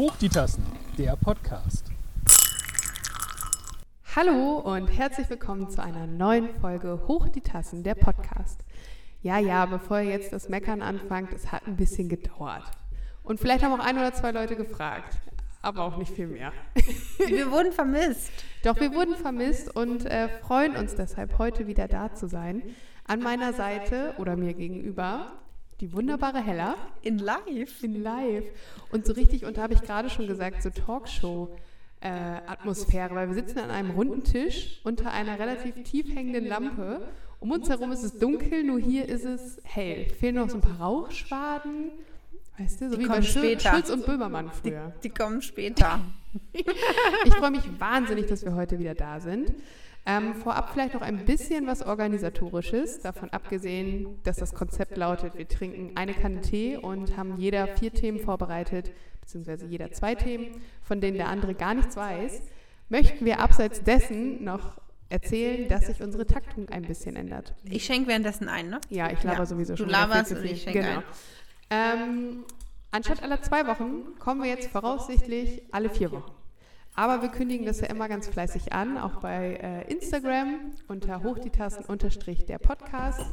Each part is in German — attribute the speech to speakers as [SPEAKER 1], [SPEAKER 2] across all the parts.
[SPEAKER 1] Hoch die Tassen, der Podcast.
[SPEAKER 2] Hallo und herzlich willkommen zu einer neuen Folge Hoch die Tassen, der Podcast. Ja, ja, bevor ihr jetzt das Meckern anfangt, es hat ein bisschen gedauert. Und vielleicht haben auch ein oder zwei Leute gefragt, aber auch nicht viel mehr.
[SPEAKER 3] Wir wurden vermisst.
[SPEAKER 2] Doch wir wurden vermisst und äh, freuen uns deshalb, heute wieder da zu sein. An meiner Seite oder mir gegenüber die wunderbare Hella.
[SPEAKER 3] In live.
[SPEAKER 2] In live. Und so richtig, und da habe ich gerade schon gesagt, so Talkshow-Atmosphäre, weil wir sitzen an einem runden Tisch unter einer relativ tief hängenden Lampe. Um uns herum ist es dunkel, nur hier ist es hell. Fehlen noch so ein paar Rauchschwaden. Weißt du, so
[SPEAKER 3] Die
[SPEAKER 2] wie bei
[SPEAKER 3] kommen
[SPEAKER 2] Schul-
[SPEAKER 3] später.
[SPEAKER 2] Schulz und Böhmermann
[SPEAKER 3] Die,
[SPEAKER 2] früher.
[SPEAKER 3] die kommen später.
[SPEAKER 2] Ich freue mich wahnsinnig, dass wir heute wieder da sind. Ähm, vorab vielleicht noch ein bisschen was Organisatorisches, davon abgesehen, dass das Konzept lautet, wir trinken eine Kanne Tee und haben jeder vier Themen vorbereitet, beziehungsweise jeder zwei Themen, von denen der andere gar nichts weiß, möchten wir abseits dessen noch erzählen, dass sich unsere Taktung ein bisschen ändert.
[SPEAKER 3] Ich schenke währenddessen ein, ne?
[SPEAKER 2] Ja, ich laber
[SPEAKER 3] Ja,
[SPEAKER 2] sowieso
[SPEAKER 3] du
[SPEAKER 2] schon. viel
[SPEAKER 3] laberst und ich schenke
[SPEAKER 2] genau. Ähm, anstatt aller zwei Wochen kommen wir jetzt voraussichtlich alle vier Wochen. Aber wir kündigen das ja immer ganz fleißig an, auch bei äh, Instagram unter Hochdietasten unterstrich der Podcast.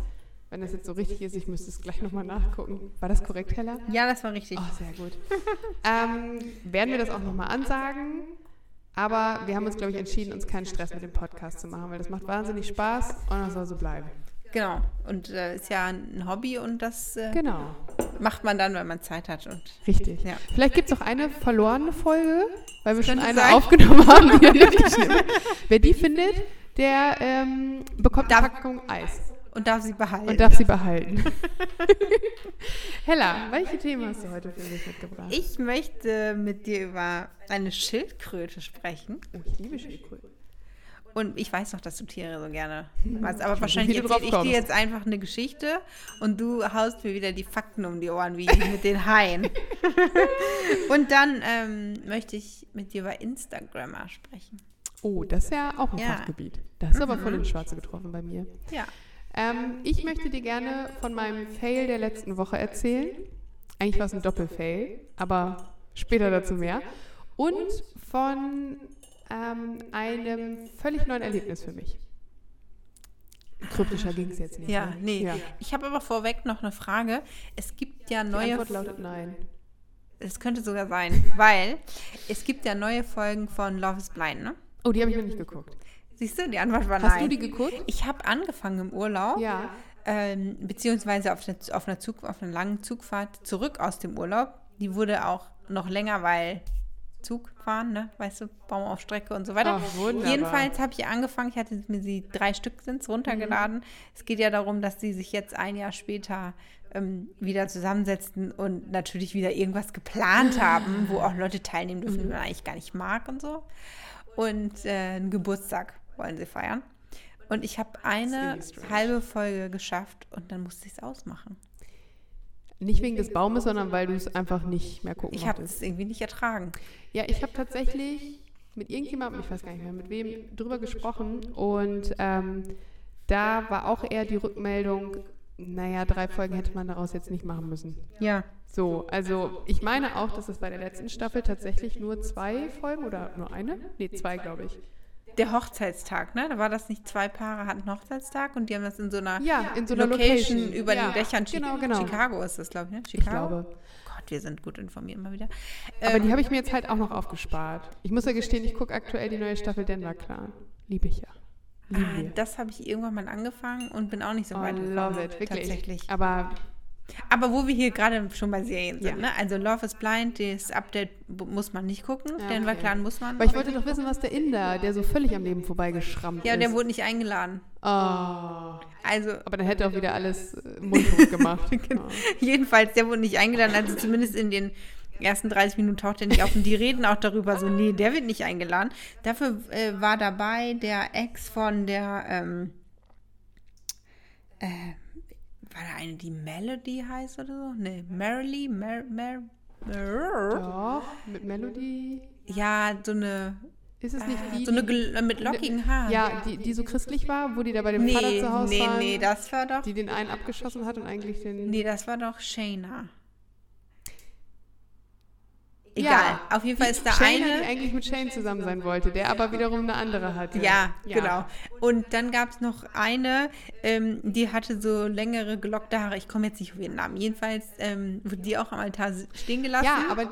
[SPEAKER 2] Wenn das jetzt so richtig ist, ich müsste es gleich nochmal nachgucken. War das korrekt, Hella?
[SPEAKER 3] Ja, das war richtig.
[SPEAKER 2] Oh, sehr gut. ähm, werden wir das auch nochmal ansagen. Aber wir haben uns, glaube ich, entschieden, uns keinen Stress mit dem Podcast zu machen, weil das macht wahnsinnig Spaß und das soll so bleiben.
[SPEAKER 3] Genau. Und äh, ist ja ein Hobby und das äh,
[SPEAKER 2] Genau.
[SPEAKER 3] macht man dann, wenn man Zeit hat. Und
[SPEAKER 2] Richtig.
[SPEAKER 3] Ja.
[SPEAKER 2] Vielleicht gibt es auch eine verlorene Folge, weil wir schon eine
[SPEAKER 3] sein.
[SPEAKER 2] aufgenommen haben. Die nehmen. Wer die findet, der ähm, bekommt eine
[SPEAKER 3] Darf-
[SPEAKER 2] Packung Eis
[SPEAKER 3] und darf sie behalten.
[SPEAKER 2] und darf sie behalten. Hella, welche Themen hast du heute für mich mitgebracht?
[SPEAKER 3] ich möchte mit dir über eine Schildkröte sprechen.
[SPEAKER 2] oh, ich liebe Schildkröten.
[SPEAKER 3] Und ich weiß noch, dass du Tiere so gerne magst. Aber wahrscheinlich
[SPEAKER 2] wie du
[SPEAKER 3] erzähle ich dir jetzt einfach eine Geschichte und du haust mir wieder die Fakten um die Ohren, wie mit den Haien. und dann ähm, möchte ich mit dir über Instagrammer sprechen.
[SPEAKER 2] Oh, das ist ja auch ein
[SPEAKER 3] Ja.
[SPEAKER 2] Fachgebiet. Das ist aber voll ins Schwarze getroffen bei mir.
[SPEAKER 3] Ja.
[SPEAKER 2] Ähm, ich möchte dir gerne von meinem Fail der letzten Woche erzählen. Eigentlich war es ein Doppelfail, aber später dazu mehr. Und von ähm, einem völlig neuen Erlebnis für mich. Kryptischer ging es jetzt nicht.
[SPEAKER 3] Ja,
[SPEAKER 2] ne?
[SPEAKER 3] nee.
[SPEAKER 2] Ja.
[SPEAKER 3] Ich habe aber vorweg noch eine Frage. Es gibt ja
[SPEAKER 2] Die
[SPEAKER 3] neue.
[SPEAKER 2] Antwort lautet nein.
[SPEAKER 3] Es könnte sogar sein, weil es gibt ja neue Folgen von Love is Blind, ne?
[SPEAKER 2] Oh, die habe ich noch nicht geguckt.
[SPEAKER 3] Siehst du, die Antwort war
[SPEAKER 2] Hast
[SPEAKER 3] nein.
[SPEAKER 2] du die geguckt?
[SPEAKER 3] Ich habe angefangen im Urlaub.
[SPEAKER 2] Ja.
[SPEAKER 3] ähm, beziehungsweise auf, der, auf, einer Zug, auf einer langen Zugfahrt zurück aus dem Urlaub. Die wurde auch noch länger, weil Zug fahren, ne? weißt du, Baum auf Strecke und so weiter.
[SPEAKER 2] Wunderbar.
[SPEAKER 3] Jedenfalls habe ich angefangen, ich hatte mir sie, drei Stück sind runtergeladen. Es geht ja darum, dass sie sich jetzt ein Jahr später ähm, wieder zusammensetzten und natürlich wieder irgendwas geplant haben, wo auch Leute teilnehmen dürfen, die man eigentlich gar nicht mag und so. Und äh, einen Geburtstag wollen sie feiern. Und ich habe eine halbe Folge geschafft und dann musste ich es ausmachen.
[SPEAKER 2] Nicht wegen des Baumes, sondern weil du es einfach nicht mehr gucken
[SPEAKER 3] Ich habe es irgendwie nicht ertragen.
[SPEAKER 2] Ja, ich habe tatsächlich mit irgendjemandem, ich weiß gar nicht mehr, mit wem drüber gesprochen und ähm, da war auch eher die Rückmeldung, naja, drei Folgen hätte man daraus jetzt nicht machen müssen.
[SPEAKER 3] Ja.
[SPEAKER 2] So, also ich meine auch, dass es bei der letzten Staffel tatsächlich nur zwei Folgen oder nur eine? Nee, zwei, glaube ich.
[SPEAKER 3] Der Hochzeitstag, ne? Da war das nicht zwei Paare hatten Hochzeitstag und die haben das in so einer
[SPEAKER 2] Ja, in so einer
[SPEAKER 3] Location,
[SPEAKER 2] Location.
[SPEAKER 3] über
[SPEAKER 2] Ja,
[SPEAKER 3] den Dächern.
[SPEAKER 2] Genau, genau.
[SPEAKER 3] Chicago ist das, glaube ich, ne?
[SPEAKER 2] Ich
[SPEAKER 3] Chicago?
[SPEAKER 2] glaube.
[SPEAKER 3] Gott, wir sind gut informiert mal wieder.
[SPEAKER 2] Aber
[SPEAKER 3] Ähm,
[SPEAKER 2] die habe ich mir jetzt halt auch noch aufgespart. Ich muss ja gestehen, ich gucke aktuell die neue Staffel Denver Clan. Liebe ich ja. Lieben
[SPEAKER 3] ah, das habe ich irgendwann mal angefangen und bin auch nicht so weit
[SPEAKER 2] love
[SPEAKER 3] gekommen,
[SPEAKER 2] it, wirklich.
[SPEAKER 3] Tatsächlich.
[SPEAKER 2] Aber
[SPEAKER 3] Aber wo wir hier gerade schon bei Serien sind,
[SPEAKER 2] Ja.
[SPEAKER 3] ne? Also Love is Blind, das Update muss man nicht gucken.
[SPEAKER 2] Ja,
[SPEAKER 3] Denver
[SPEAKER 2] okay.
[SPEAKER 3] Clan muss man.
[SPEAKER 2] Weil ich wollte doch wissen, was der Inder, der so völlig am Leben vorbeigeschrammt
[SPEAKER 3] ja,
[SPEAKER 2] ist.
[SPEAKER 3] der wurde nicht eingeladen.
[SPEAKER 2] Oh. Aber
[SPEAKER 3] Also
[SPEAKER 2] dann hätte auch wieder alles äh, mundtot gemacht.
[SPEAKER 3] Genau.
[SPEAKER 2] oh.
[SPEAKER 3] Jedenfalls, der wurde nicht eingeladen, also zumindest in den ersten 30 Minuten taucht er nicht auf und die reden auch darüber so, nee, der wird nicht eingeladen. Dafür äh, war dabei der Ex von der, ähm, äh, war da eine, die Melody heißt oder so? Nee, Marilee, Mer, Mer, Mer,
[SPEAKER 2] Doch, mit Melody.
[SPEAKER 3] ja, so eine,
[SPEAKER 2] Ist es nicht die,
[SPEAKER 3] so eine
[SPEAKER 2] die,
[SPEAKER 3] mit lockigen Haaren.
[SPEAKER 2] ja, die, die so christlich war, wo die da bei dem Vater
[SPEAKER 3] nee,
[SPEAKER 2] zu Hause
[SPEAKER 3] nee,
[SPEAKER 2] waren,
[SPEAKER 3] nee, das war doch,
[SPEAKER 2] die den einen abgeschossen hat und eigentlich den...
[SPEAKER 3] nee, das war doch Shayna. Egal. Auf jeden Fall ist da
[SPEAKER 2] Shane,
[SPEAKER 3] eine.
[SPEAKER 2] die eigentlich mit Shane zusammen sein wollte, der aber wiederum eine andere hatte.
[SPEAKER 3] Ja, genau. Und dann gab es noch eine, ähm, die hatte so längere gelockte Haare. Ich komme jetzt nicht auf ihren Namen. Jedenfalls ähm, wurde die auch am Altar stehen gelassen.
[SPEAKER 2] Ja, aber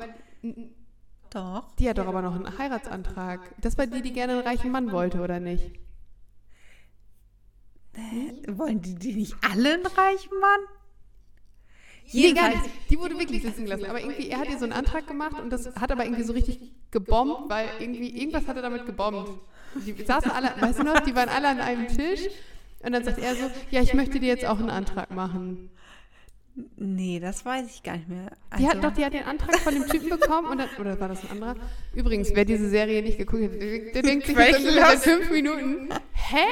[SPEAKER 3] doch.
[SPEAKER 2] die hat doch aber noch einen Heiratsantrag. Das war die, die gerne einen reichen Mann wollte, oder nicht?
[SPEAKER 3] Wollen die, die nicht alle einen reichen Mann?
[SPEAKER 2] Nee, gar nicht. Die wurde wirklich sitzen gelassen. Aber irgendwie, er hat ihr so einen Antrag gemacht und das hat aber irgendwie so richtig gebombt, weil irgendwie, irgendwas hat er damit gebombt. Die saßen alle, weißt du noch, die waren alle an einem Tisch und dann sagt er so, ja, ich möchte dir jetzt auch einen Antrag machen.
[SPEAKER 3] Nee, das weiß ich gar nicht mehr.
[SPEAKER 2] Die hat
[SPEAKER 3] Also-
[SPEAKER 2] doch, die hat den Antrag von dem Typen bekommen und dann, oder war das ein anderer? Übrigens, wer diese Serie nicht geguckt hat, der, denkt sich jetzt
[SPEAKER 3] Lost.
[SPEAKER 2] fünf Minuten, hä?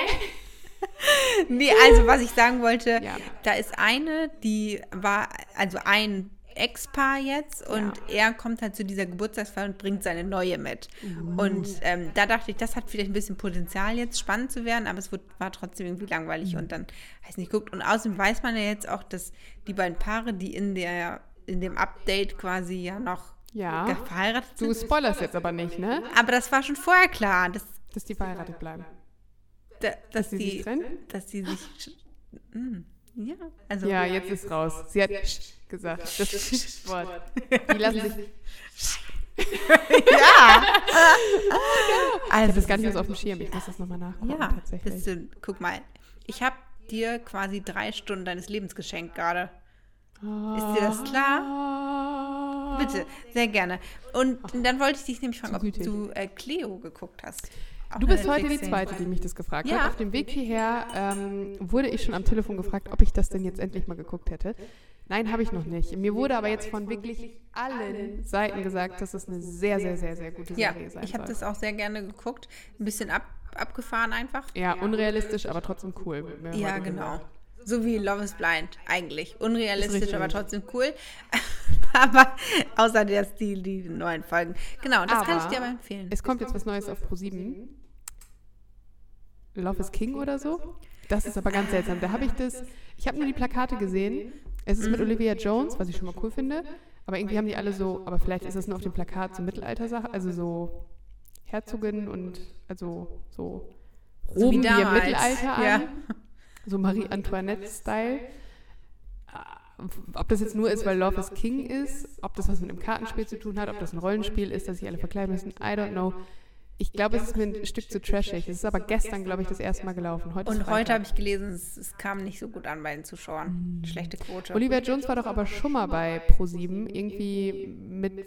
[SPEAKER 3] Nee, also was ich sagen wollte,
[SPEAKER 2] Ja.
[SPEAKER 3] da ist eine, die war, also ein Ex-Paar jetzt und er kommt halt zu dieser Geburtstagsfeier und bringt seine neue mit. Und ähm, da dachte ich, das hat vielleicht ein bisschen Potenzial jetzt spannend zu werden, aber es wird, war trotzdem irgendwie langweilig und dann heißt nicht geguckt. Und außerdem weiß man ja jetzt auch, dass die beiden Paare, die in der in dem Update quasi ja noch
[SPEAKER 2] Ja.
[SPEAKER 3] verheiratet
[SPEAKER 2] Du
[SPEAKER 3] sind.
[SPEAKER 2] spoilerst jetzt aber nicht, ne?
[SPEAKER 3] Aber das war schon vorher klar, dass,
[SPEAKER 2] Dass die verheiratet bleiben.
[SPEAKER 3] Da, dass,
[SPEAKER 2] sie sich
[SPEAKER 3] die,
[SPEAKER 2] trennen?
[SPEAKER 3] dass die sich. Mm, ja, also.
[SPEAKER 2] Ja, jetzt ist raus. Sie hat gesagt. Das Wort. Die lassen sich.
[SPEAKER 3] Ja!
[SPEAKER 2] Ich habe
[SPEAKER 3] also,
[SPEAKER 2] das gar nicht mehr so auf dem Schirm. Ich muss das nochmal nachgucken.
[SPEAKER 3] ja,
[SPEAKER 2] tatsächlich.
[SPEAKER 3] du, guck mal, ich habe dir quasi drei Stunden deines Lebens geschenkt gerade. Ist dir das klar? Bitte, sehr gerne. Und dann wollte ich dich nämlich fragen, ob du äh, Cleo geguckt hast.
[SPEAKER 2] Du bist heute die. Zweite, die mich das gefragt
[SPEAKER 3] Ja.
[SPEAKER 2] hat. Auf dem Weg hierher ähm, wurde ich schon am Telefon gefragt, ob ich das denn jetzt endlich mal geguckt hätte. Nein, habe ich noch nicht. Mir wurde aber jetzt von wirklich allen Seiten gesagt, dass es eine sehr, sehr, sehr, sehr gute
[SPEAKER 3] Ja,
[SPEAKER 2] Serie sein
[SPEAKER 3] ich habe das auch sehr gerne geguckt. Ein bisschen ab, abgefahren einfach.
[SPEAKER 2] Ja, unrealistisch, aber trotzdem cool.
[SPEAKER 3] Ja, genau.
[SPEAKER 2] gesagt.
[SPEAKER 3] So wie Love is Blind eigentlich.
[SPEAKER 2] Ist
[SPEAKER 3] Unrealistisch, aber trotzdem cool. aber außer der Stil, die neuen Folgen. Genau, das kann ich dir aber empfehlen.
[SPEAKER 2] Es kommt jetzt was Neues auf Pro7. Love is King oder so. Das ist aber ganz seltsam. Da habe ich das. Ich habe nur die Plakate gesehen. Es ist mit Olivia Jones, was ich schon mal cool finde. Aber irgendwie haben die alle so, aber vielleicht ist es nur auf dem Plakat so Mittelalter-Sache, also so Herzogin und also so
[SPEAKER 3] So
[SPEAKER 2] Roben wie im. Mittelalter an.
[SPEAKER 3] Ja.
[SPEAKER 2] So Marie Antoinette-Style. Ob das jetzt nur ist, weil Love is King ist, ob das was mit einem Kartenspiel zu tun hat, ob das ein Rollenspiel ist, dass sich alle verkleiden müssen, I don't know. Ich glaube, es ist mir ein Stück zu trashig. Es ist aber gestern, glaube ich, das erste Mal gelaufen. Heute
[SPEAKER 3] Und heute habe ich gelesen, es, es kam nicht so gut an bei den Zuschauern. Schlechte Quote.
[SPEAKER 2] Olivia Jones war doch aber schon mal bei Pro7, irgendwie mit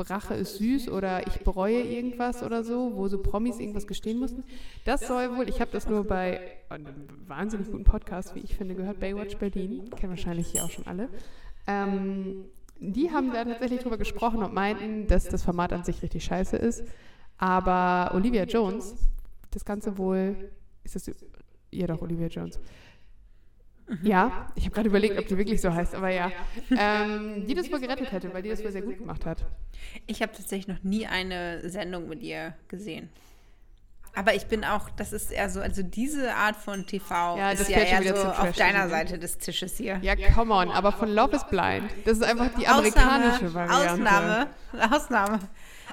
[SPEAKER 2] Rache ist süß oder ich bereue irgendwas oder so, wo so Promis irgendwas gestehen mussten. Das soll wohl, ich habe das nur bei einem wahnsinnig guten Podcast, wie ich finde, gehört, Baywatch Berlin, kennen wahrscheinlich hier auch schon alle. Ähm, die haben da tatsächlich drüber gesprochen und meinten, dass das Format an sich richtig scheiße ist. Aber Olivia Jones, das Ganze wohl, ist das, ja doch, Olivia Jones. Ja, ich habe gerade überlegt, ob die wirklich so heißt, aber ja. Ähm, die das wohl gerettet hätte, weil die das wohl sehr gut gemacht hat.
[SPEAKER 3] Ich habe tatsächlich noch nie eine Sendung mit ihr gesehen. Aber ich bin auch, das ist eher so, also diese Art von TV
[SPEAKER 2] Ja, das
[SPEAKER 3] ist ja eher so auf deiner
[SPEAKER 2] ne?
[SPEAKER 3] Seite des Tisches hier.
[SPEAKER 2] Ja, come on, aber von Love is Blind. Das ist einfach die amerikanische Variante.
[SPEAKER 3] Ausnahme, Ausnahme.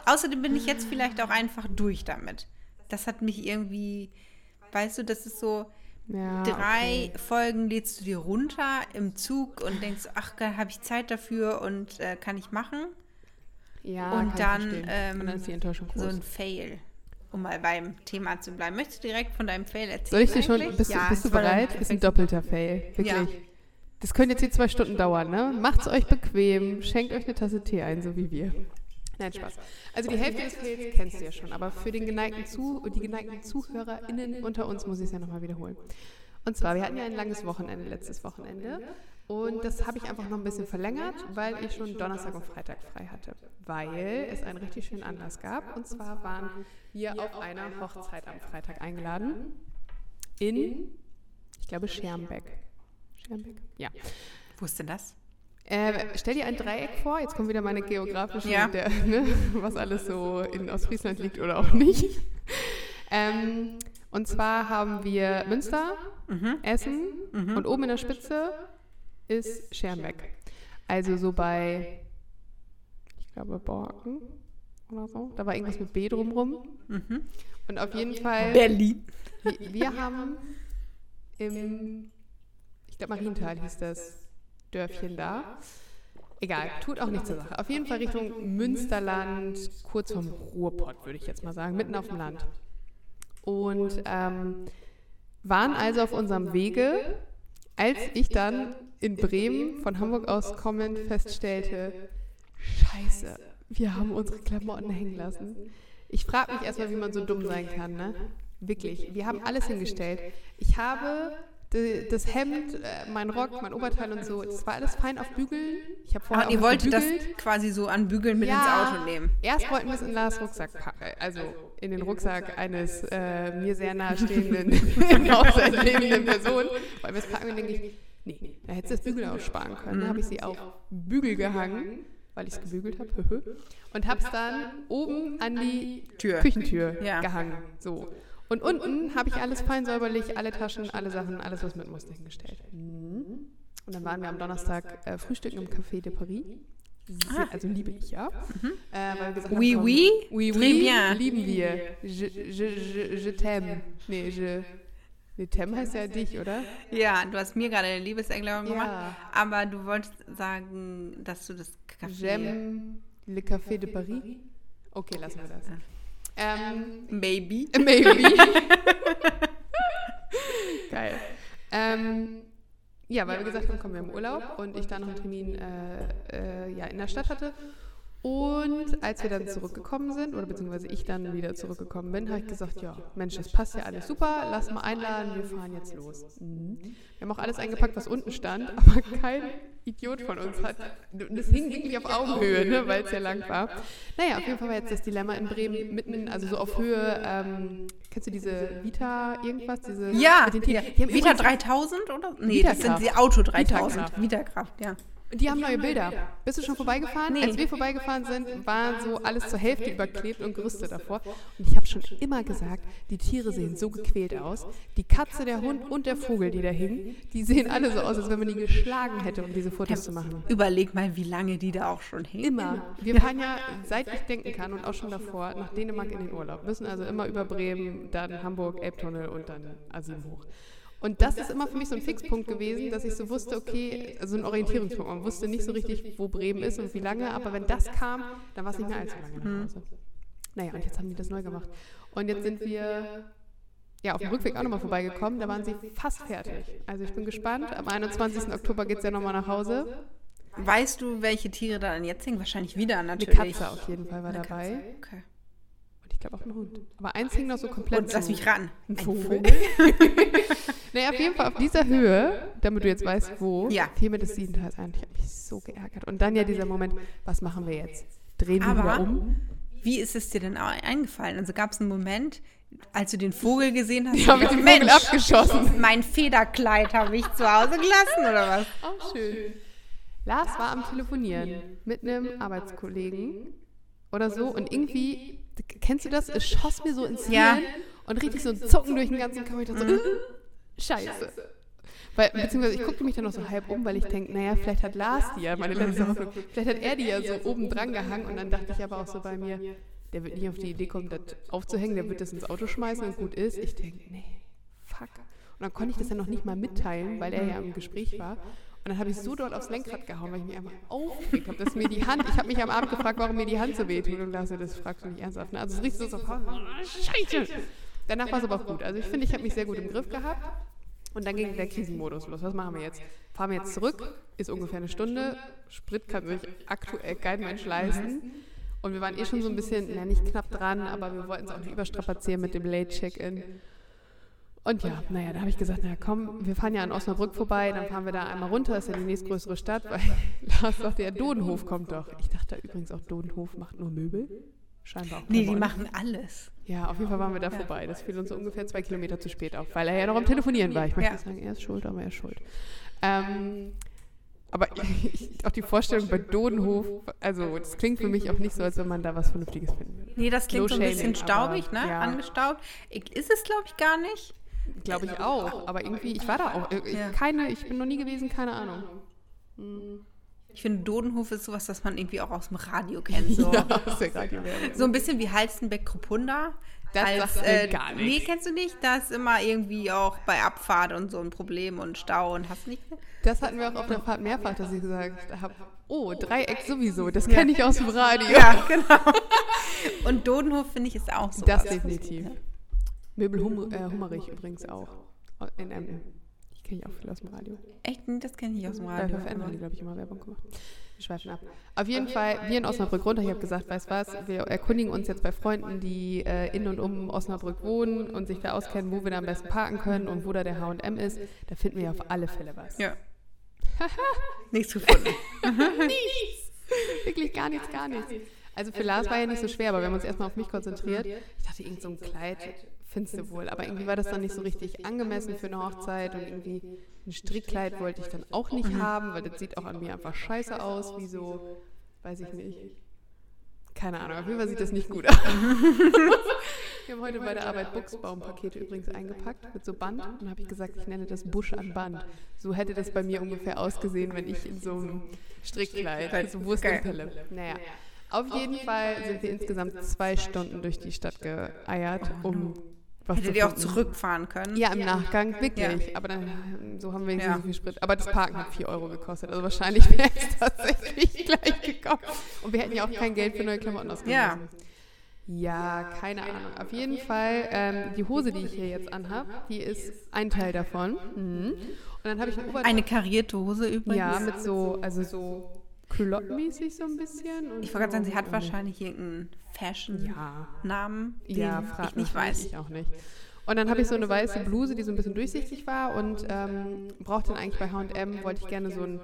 [SPEAKER 3] Außerdem bin ich jetzt vielleicht auch einfach durch damit. Das hat mich irgendwie, weißt du, das ist so,
[SPEAKER 2] Ja,
[SPEAKER 3] drei Folgen lädst du dir runter im Zug und denkst, ach, habe ich Zeit dafür und äh, kann ich machen?
[SPEAKER 2] ja,
[SPEAKER 3] und dann, ähm,
[SPEAKER 2] und dann ist die Enttäuschung groß.
[SPEAKER 3] So ein Fail, um mal beim Thema zu bleiben. Möchtest du direkt von deinem Fail erzählen?
[SPEAKER 2] Soll ich dir schon, bist,
[SPEAKER 3] Ja,
[SPEAKER 2] du, bist du bereit? Ist ein doppelter Fail. Wirklich.
[SPEAKER 3] Ja.
[SPEAKER 2] Das könnte jetzt hier zwei Stunden dauern, ne? Macht's euch bequem, schenkt euch eine Tasse Tee ein, so wie wir. Nein, Spaß. Also die Hälfte des Fails kennst du ja schon, aber für den geneigten Zu die geneigten ZuhörerInnen unter uns muss ich es ja nochmal wiederholen. Und zwar, wir hatten ja ein langes Wochenende, letztes Wochenende. Und das habe ich einfach noch ein bisschen verlängert, weil ich schon Donnerstag und Freitag frei hatte. Weil es einen richtig schönen Anlass gab. Und zwar waren wir auf einer Hochzeit am Freitag eingeladen. In, ich glaube, Schermbeck. Schermbeck? Ja.
[SPEAKER 3] Wo ist denn das?
[SPEAKER 2] Äh, stell dir ein Dreieck vor, jetzt kommt wieder meine geografische,
[SPEAKER 3] Ja.
[SPEAKER 2] der, ne, was alles so in Ostfriesland liegt oder auch nicht. Ähm, und zwar haben wir Münster,
[SPEAKER 3] Mhm.
[SPEAKER 2] Essen und oben in der Spitze ist Schermbeck. Also so bei, ich glaube Borken oder so. Da war irgendwas mit B drumrum. Und auf jeden Fall,
[SPEAKER 3] Berlin.
[SPEAKER 2] wir, wir haben im, ich glaube Marienthal hieß das Dörfchen da. Egal, tut auch nichts zur Sache. Auf jeden Fall Richtung Münsterland, kurz vom Ruhrpott, würde ich jetzt mal sagen, mitten auf dem Land. Und ähm, waren also auf unserem Wege, als ich dann in Bremen von Hamburg aus kommend feststellte, scheiße, wir haben unsere Klamotten hängen lassen. Ich frage mich erstmal, wie man so dumm sein kann, ne? Wirklich. Wir haben alles hingestellt. Ich habe das Hemd, äh, mein Rock, mein Oberteil und so, das war alles fein auf Bügeln. Ich habe vorher
[SPEAKER 3] Ah, ihr wolltet das quasi so an Bügeln mit ins Auto nehmen.
[SPEAKER 2] Erst wollten wir es in Lars Rucksack packen, also in den Rucksack eines äh, mir sehr nahestehenden, lebenden Person. Wollten wir es packen und denke ich, nee, da hättest du das Bügel aussparen können. Dann habe ich sie auf Bügel gehangen, weil ich es gebügelt habe, und habe es dann oben an die
[SPEAKER 3] Tür.
[SPEAKER 2] Küchentür
[SPEAKER 3] Ja.
[SPEAKER 2] gehangen. So. Und unten habe ich alles fein säuberlich, alle Taschen, alle Sachen, alles, was mit musste, hingestellt. Und dann waren wir am Donnerstag äh, frühstücken im Café de Paris. Sehr, also liebe ich, ja. Äh, weil wir gesagt haben,
[SPEAKER 3] Oui,
[SPEAKER 2] komm,
[SPEAKER 3] oui.
[SPEAKER 2] oui, oui,
[SPEAKER 3] bien.
[SPEAKER 2] lieben wir. Je, je, je, je t'aime. Nee, je, nee, t'aime heißt ja dich, oder?
[SPEAKER 3] Ja, du hast mir gerade eine Liebeserklärung gemacht,
[SPEAKER 2] Ja.
[SPEAKER 3] aber du wolltest sagen, dass du das Kaffee...
[SPEAKER 2] J'aime le Café de Paris. Okay, lassen wir das. Ähm,
[SPEAKER 3] Baby.
[SPEAKER 2] Maybe. Geil. Ähm, ja, weil wir gesagt haben, kommen wir im Urlaub und ich da noch einen Termin äh, äh, ja, in der Stadt hatte. Und als wir dann zurückgekommen sind, oder beziehungsweise ich dann wieder zurückgekommen bin, habe ich gesagt, ja, Mensch, das passt ja alles super, lass mal einladen, wir fahren jetzt los. Mhm. Wir haben auch alles eingepackt, was unten stand, aber kein Idiot von uns hat, das hing wirklich auf Augenhöhe, ne, weil es ja lang war. Naja, auf jeden Fall war jetzt das Dilemma in Bremen mitten, also so auf Höhe, ähm, kennst du diese Vita irgendwas? Diese,
[SPEAKER 3] Ja, ja. Vita
[SPEAKER 2] übrigens-
[SPEAKER 3] 3000 oder? Nee, das sind die Auto 3000.
[SPEAKER 2] Vitakraft.
[SPEAKER 3] Vitakraft, ja.
[SPEAKER 2] Die haben neue Bilder. Bist du schon vorbeigefahren?
[SPEAKER 3] Nee.
[SPEAKER 2] Als wir vorbeigefahren sind, waren so alles zur Hälfte überklebt und Gerüste davor. Und ich habe schon immer gesagt, die Tiere sehen so gequält aus. Die Katze, der Hund und der Vogel, die da hingen, die sehen alle so aus, als wenn man die geschlagen hätte, um diese Fotos zu machen.
[SPEAKER 3] Überleg mal, wie lange die da auch schon hängen.
[SPEAKER 2] Immer. Wir fahren ja, seit ich denken kann und auch schon davor, nach Dänemark in den Urlaub. Müssen also immer über Bremen, dann Hamburg, Elbtunnel und dann Asim hoch. Und das ist immer für mich so ein Fixpunkt gewesen, dass ich so wusste, okay, also ein Orientierungspunkt. Man wusste nicht so richtig, wo Bremen ist und wie lange, aber wenn das kam, dann war es nicht mehr allzu lange nach Hause. Naja, und jetzt haben die das neu gemacht. Und jetzt sind wir ja, auf dem Rückweg auch nochmal vorbeigekommen. Da waren sie fast fertig. Also ich bin gespannt. Am 21. Oktober geht es ja nochmal nach Hause.
[SPEAKER 3] Weißt du, welche Tiere da dann jetzt hängen? Wahrscheinlich wieder
[SPEAKER 2] Eine
[SPEAKER 3] natürlich.
[SPEAKER 2] Katze auf jeden Fall war
[SPEAKER 3] Eine
[SPEAKER 2] dabei.
[SPEAKER 3] Okay.
[SPEAKER 2] Und ich glaube auch ein Hund. Aber eins hing noch so komplett
[SPEAKER 3] Und lass mich ran.
[SPEAKER 2] Ein
[SPEAKER 3] Ein
[SPEAKER 2] Vogel. Naja, auf jeden Fall auf dieser Höhe, damit du jetzt weißt, wo,
[SPEAKER 3] Ja.
[SPEAKER 2] fiel mir das Siebenteils ein. Ich habe mich so geärgert. Und dann ja dieser Moment, was machen wir jetzt? Drehen wir
[SPEAKER 3] Aber
[SPEAKER 2] um?
[SPEAKER 3] wie ist es dir denn auch eingefallen? Also gab es einen Moment, als du den Vogel gesehen hast?
[SPEAKER 2] Die haben mit dem Vogel abgeschossen.
[SPEAKER 3] Mein Federkleid habe ich zu Hause gelassen oder was?
[SPEAKER 2] Auch schön. Lars war am Telefonieren mit einem Arbeitskollegen oder so und irgendwie, kennst du das? Es schoss mir so ins
[SPEAKER 3] Ja.
[SPEAKER 2] Hirn und richtig so ein Zucken durch den ganzen Körper. Ich dachte so, äh, scheiße. Weil, beziehungsweise ich guckte mich dann noch so halb um, weil ich denke, naja, vielleicht hat Lars die ja, meine letzte Hoffnung, vielleicht hat er die ja so oben dran gehangen und dann dachte ich aber auch so bei mir, der wird nicht auf die Idee kommen, das aufzuhängen, der wird das ins Auto schmeißen und gut ist. Ich denke, nee, fuck. Und dann konnte ich das ja noch nicht mal mitteilen, weil er ja im Gespräch war. Und dann habe ich so dort aufs Lenkrad gehauen, weil ich mich einfach aufgeregt habe, dass mir die Hand, ich habe mich am Abend gefragt, warum mir die Hand so wehtut. Und Lars, das fragst du nicht ernsthaft. Ne? Also es riecht so so, scheiße. Danach war es aber auch gut. Also ich finde, ich habe mich sehr gut im Griff gehabt. Und dann ging der Krisenmodus los. Was machen wir jetzt? Fahren wir jetzt zurück? Ist ungefähr eine Stunde. Sprit kann sich aktuell kein Mensch leisten. Und wir waren eh schon so ein bisschen, na nicht knapp dran, aber wir wollten es auch nicht überstrapazieren mit dem Late Check-In. Und ja, naja, da habe ich gesagt, na komm, wir fahren ja an Osnabrück vorbei, dann fahren wir da einmal runter, ist ja die nächstgrößere Stadt, weil Lars sagte, ja, Dodenhof kommt doch. Ich dachte übrigens auch, Dodenhof macht nur Möbel. Scheinbar auch.
[SPEAKER 3] Nee, die machen alles.
[SPEAKER 2] Ja, auf jeden Fall waren wir da vorbei. Das fiel uns so ungefähr zwei Kilometer zu spät auf, weil er ja noch am Telefonieren war. Ich möchte
[SPEAKER 3] Ja.
[SPEAKER 2] nicht sagen, er ist schuld, aber er ist schuld. Ähm, aber auch die Vorstellung bei Dodenhof, also das klingt für mich auch nicht so, als wenn man da was Vernünftiges finden würde.
[SPEAKER 3] Nee, das klingt
[SPEAKER 2] No
[SPEAKER 3] so ein bisschen staubig, ne?
[SPEAKER 2] ja.
[SPEAKER 3] Angestaubt. Ist es, glaube ich, gar nicht.
[SPEAKER 2] Glaube ich auch. Aber irgendwie, ich war da auch. äh, Ich,
[SPEAKER 3] Ja.
[SPEAKER 2] keine, ich bin noch nie gewesen, keine Ahnung.
[SPEAKER 3] Ich finde, Dodenhof ist sowas, das man irgendwie auch aus dem Radio kennt. So,
[SPEAKER 2] Ja, aus der
[SPEAKER 3] so ein bisschen wie Halstenbeck-Krupunda.
[SPEAKER 2] Das sagt mir gar
[SPEAKER 3] Nee,
[SPEAKER 2] nichts.
[SPEAKER 3] kennst du nicht? Da ist immer irgendwie auch bei Abfahrt und so ein Problem und Stau und hast nicht.
[SPEAKER 2] Das hatten wir auch auf der Fahrt mehrfach, dass ich gesagt habe, oh, Dreieck sowieso, das kenne ich aus dem Radio.
[SPEAKER 3] Ja, genau. Und Dodenhof, finde ich, ist auch so.
[SPEAKER 2] Das definitiv. Möbel hum äh, Hummerich übrigens auch. In Emden. Kenne ich auch viel aus dem Radio.
[SPEAKER 3] Echt? Das kenne ich aus dem
[SPEAKER 2] Bei
[SPEAKER 3] Radio.
[SPEAKER 2] FFN haben die, glaube ich, immer Werbung gemacht. Wir schweifen ab. Auf jeden Fall, wir in Osnabrück runter. Ich habe gesagt, weißt was, wir erkundigen uns jetzt bei Freunden, die äh, in und um Osnabrück wohnen und sich da auskennen, wo wir da am besten parken können und wo da der H&M ist. Da finden wir auf alle Fälle was.
[SPEAKER 3] Ja. Nichts gefunden.
[SPEAKER 2] Wirklich gar nichts, gar nichts. Also für Lars war ja nicht so schwer, aber wir haben uns erstmal auf mich konzentriert. Ich dachte, irgend so ein Kleid findest du wohl. Aber irgendwie war das dann nicht so richtig angemessen für eine Hochzeit und irgendwie ein Strickkleid wollte ich dann auch nicht haben, weil das sieht auch an mir einfach scheiße aus, wie so, weiß ich nicht. Keine Ahnung, auf jeden Fall sieht das nicht gut aus. Wir haben heute bei der Arbeit Buchsbaumpakete übrigens eingepackt mit so Band und dann habe ich gesagt, ich nenne das Busch an Band. So hätte das bei mir ungefähr ausgesehen, wenn ich in so einem Strickkleid, so Wurstpelle. Naja, auf jeden Fall sind wir insgesamt zwei Stunden durch die Stadt geeiert, um was zu
[SPEAKER 3] Hättet ihr auch zurückfahren können?
[SPEAKER 2] Ja, im Nachgang wirklich.
[SPEAKER 3] Ja.
[SPEAKER 2] Aber dann, so haben wir irgendwie
[SPEAKER 3] Ja.
[SPEAKER 2] so viel Sprit. Aber das Parken hat 4 Euro gekostet. Also wahrscheinlich wäre es tatsächlich gleich gekommen. Und wir hätten ja auch kein Geld für neue Klamotten ausgegeben.
[SPEAKER 3] Ja.
[SPEAKER 2] Ja, keine Ahnung. Auf jeden Fall, ähm, die Hose, die ich hier jetzt anhabe, die ist ein Teil davon. Mhm. Und dann habe ich ein Oberteil.
[SPEAKER 3] Eine karierte Hose übrigens.
[SPEAKER 2] Ja, mit so, also so Culotte-mäßig so ein bisschen. Und
[SPEAKER 3] ich wollte gerade sagen, sie hat wahrscheinlich irgendeinen Fashion-Namen,
[SPEAKER 2] ja.
[SPEAKER 3] den
[SPEAKER 2] Ja, frag
[SPEAKER 3] ich nicht weiß.
[SPEAKER 2] Ich auch nicht. Und dann habe ich so eine weiße Bluse, die so ein bisschen durchsichtig war und ähm, brauchte dann eigentlich bei H&M, wollte ich gerne so einen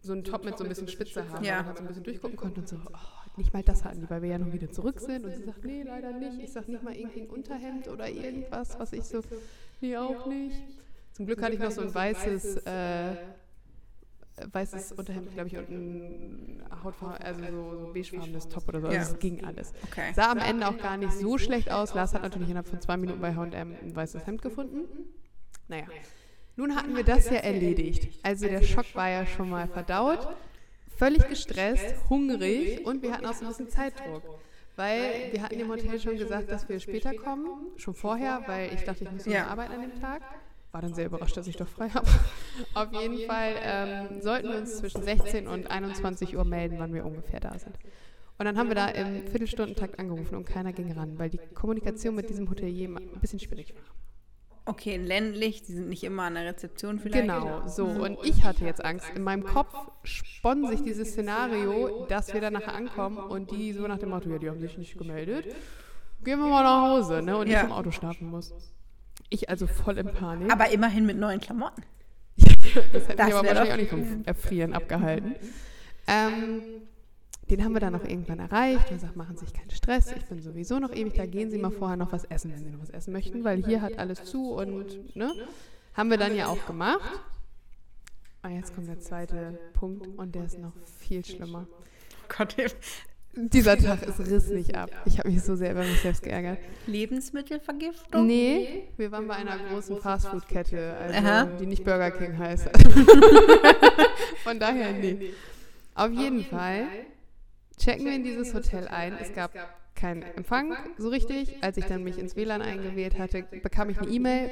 [SPEAKER 2] so einen Top mit so ein bisschen Spitze haben,
[SPEAKER 3] Ja.
[SPEAKER 2] wo man halt so ein bisschen durchgucken konnte und so, oh, nicht mal das hatten die, weil wir ja noch wieder zurück sind und sie sagt, nee, leider nicht. Ich sag nicht mal irgendwie ein Unterhemd oder irgendwas, was ich so, nee, auch nicht. Zum Glück hatte ich noch so ein weißes, äh, weißes Unterhemd, glaube ich, und ein Hautfarbe, also so, so beigefarbenes Top oder so. Also es ging alles.
[SPEAKER 3] Okay.
[SPEAKER 2] Sah am Ende auch gar nicht so schlecht aus. Lars hat natürlich innerhalb von zwei Minuten bei H&M ein weißes Hemd gefunden. Naja, nun hatten wir das ja erledigt. Also der Schock war ja schon mal verdaut, völlig gestresst, hungrig und wir hatten auch so ein bisschen Zeitdruck. Weil wir hatten im Hotel schon gesagt, dass wir später kommen, schon vorher, weil ich dachte, ich muss noch arbeiten an dem Tag. War dann sehr überrascht, dass ich doch frei habe. Auf jeden Fall ähm, sollten wir uns zwischen 16 und 21 Uhr melden, wann wir ungefähr da sind. Und dann haben wir da im Viertelstundentakt angerufen und keiner ging ran, weil die Kommunikation mit diesem Hotelier ein bisschen schwierig war.
[SPEAKER 3] Okay, ländlich, die sind nicht immer an der Rezeption vielleicht.
[SPEAKER 2] Genau, so. Und ich hatte jetzt Angst. In meinem Kopf spann sich dieses Szenario, dass wir dann nachher ankommen und die so nach dem Motto, ja, die haben sich nicht gemeldet. Gehen wir mal nach Hause, ne? Und
[SPEAKER 3] Ja.
[SPEAKER 2] ich im Auto schlafen muss. Ich also voll in Panik.
[SPEAKER 3] Aber immerhin mit neuen Klamotten.
[SPEAKER 2] das hätte
[SPEAKER 3] das
[SPEAKER 2] mich aber wahrscheinlich auch nicht vom Erfrieren abgehalten. Ähm, den haben wir dann noch irgendwann erreicht und sagt, machen Sie sich keinen Stress, ich bin sowieso noch ewig da, gehen Sie mal vorher noch was essen, wenn Sie noch was essen möchten, weil hier hat alles zu und, ne? Haben wir dann ja auch gemacht. Und jetzt kommt der zweite Punkt und der ist noch viel schlimmer.
[SPEAKER 3] Gott,
[SPEAKER 2] Dieser Tag ist riss nicht ab. Ich habe mich so sehr über mich selbst geärgert.
[SPEAKER 3] Lebensmittelvergiftung?
[SPEAKER 2] Nee, wir waren bei einer großen Fastfood-Kette, also, die nicht Burger King heißt. Von daher nee. Auf jeden Fall checken wir in dieses Hotel ein. Es gab keinen Empfang so richtig. Als ich dann mich ins WLAN eingewählt hatte, bekam ich eine E-Mail,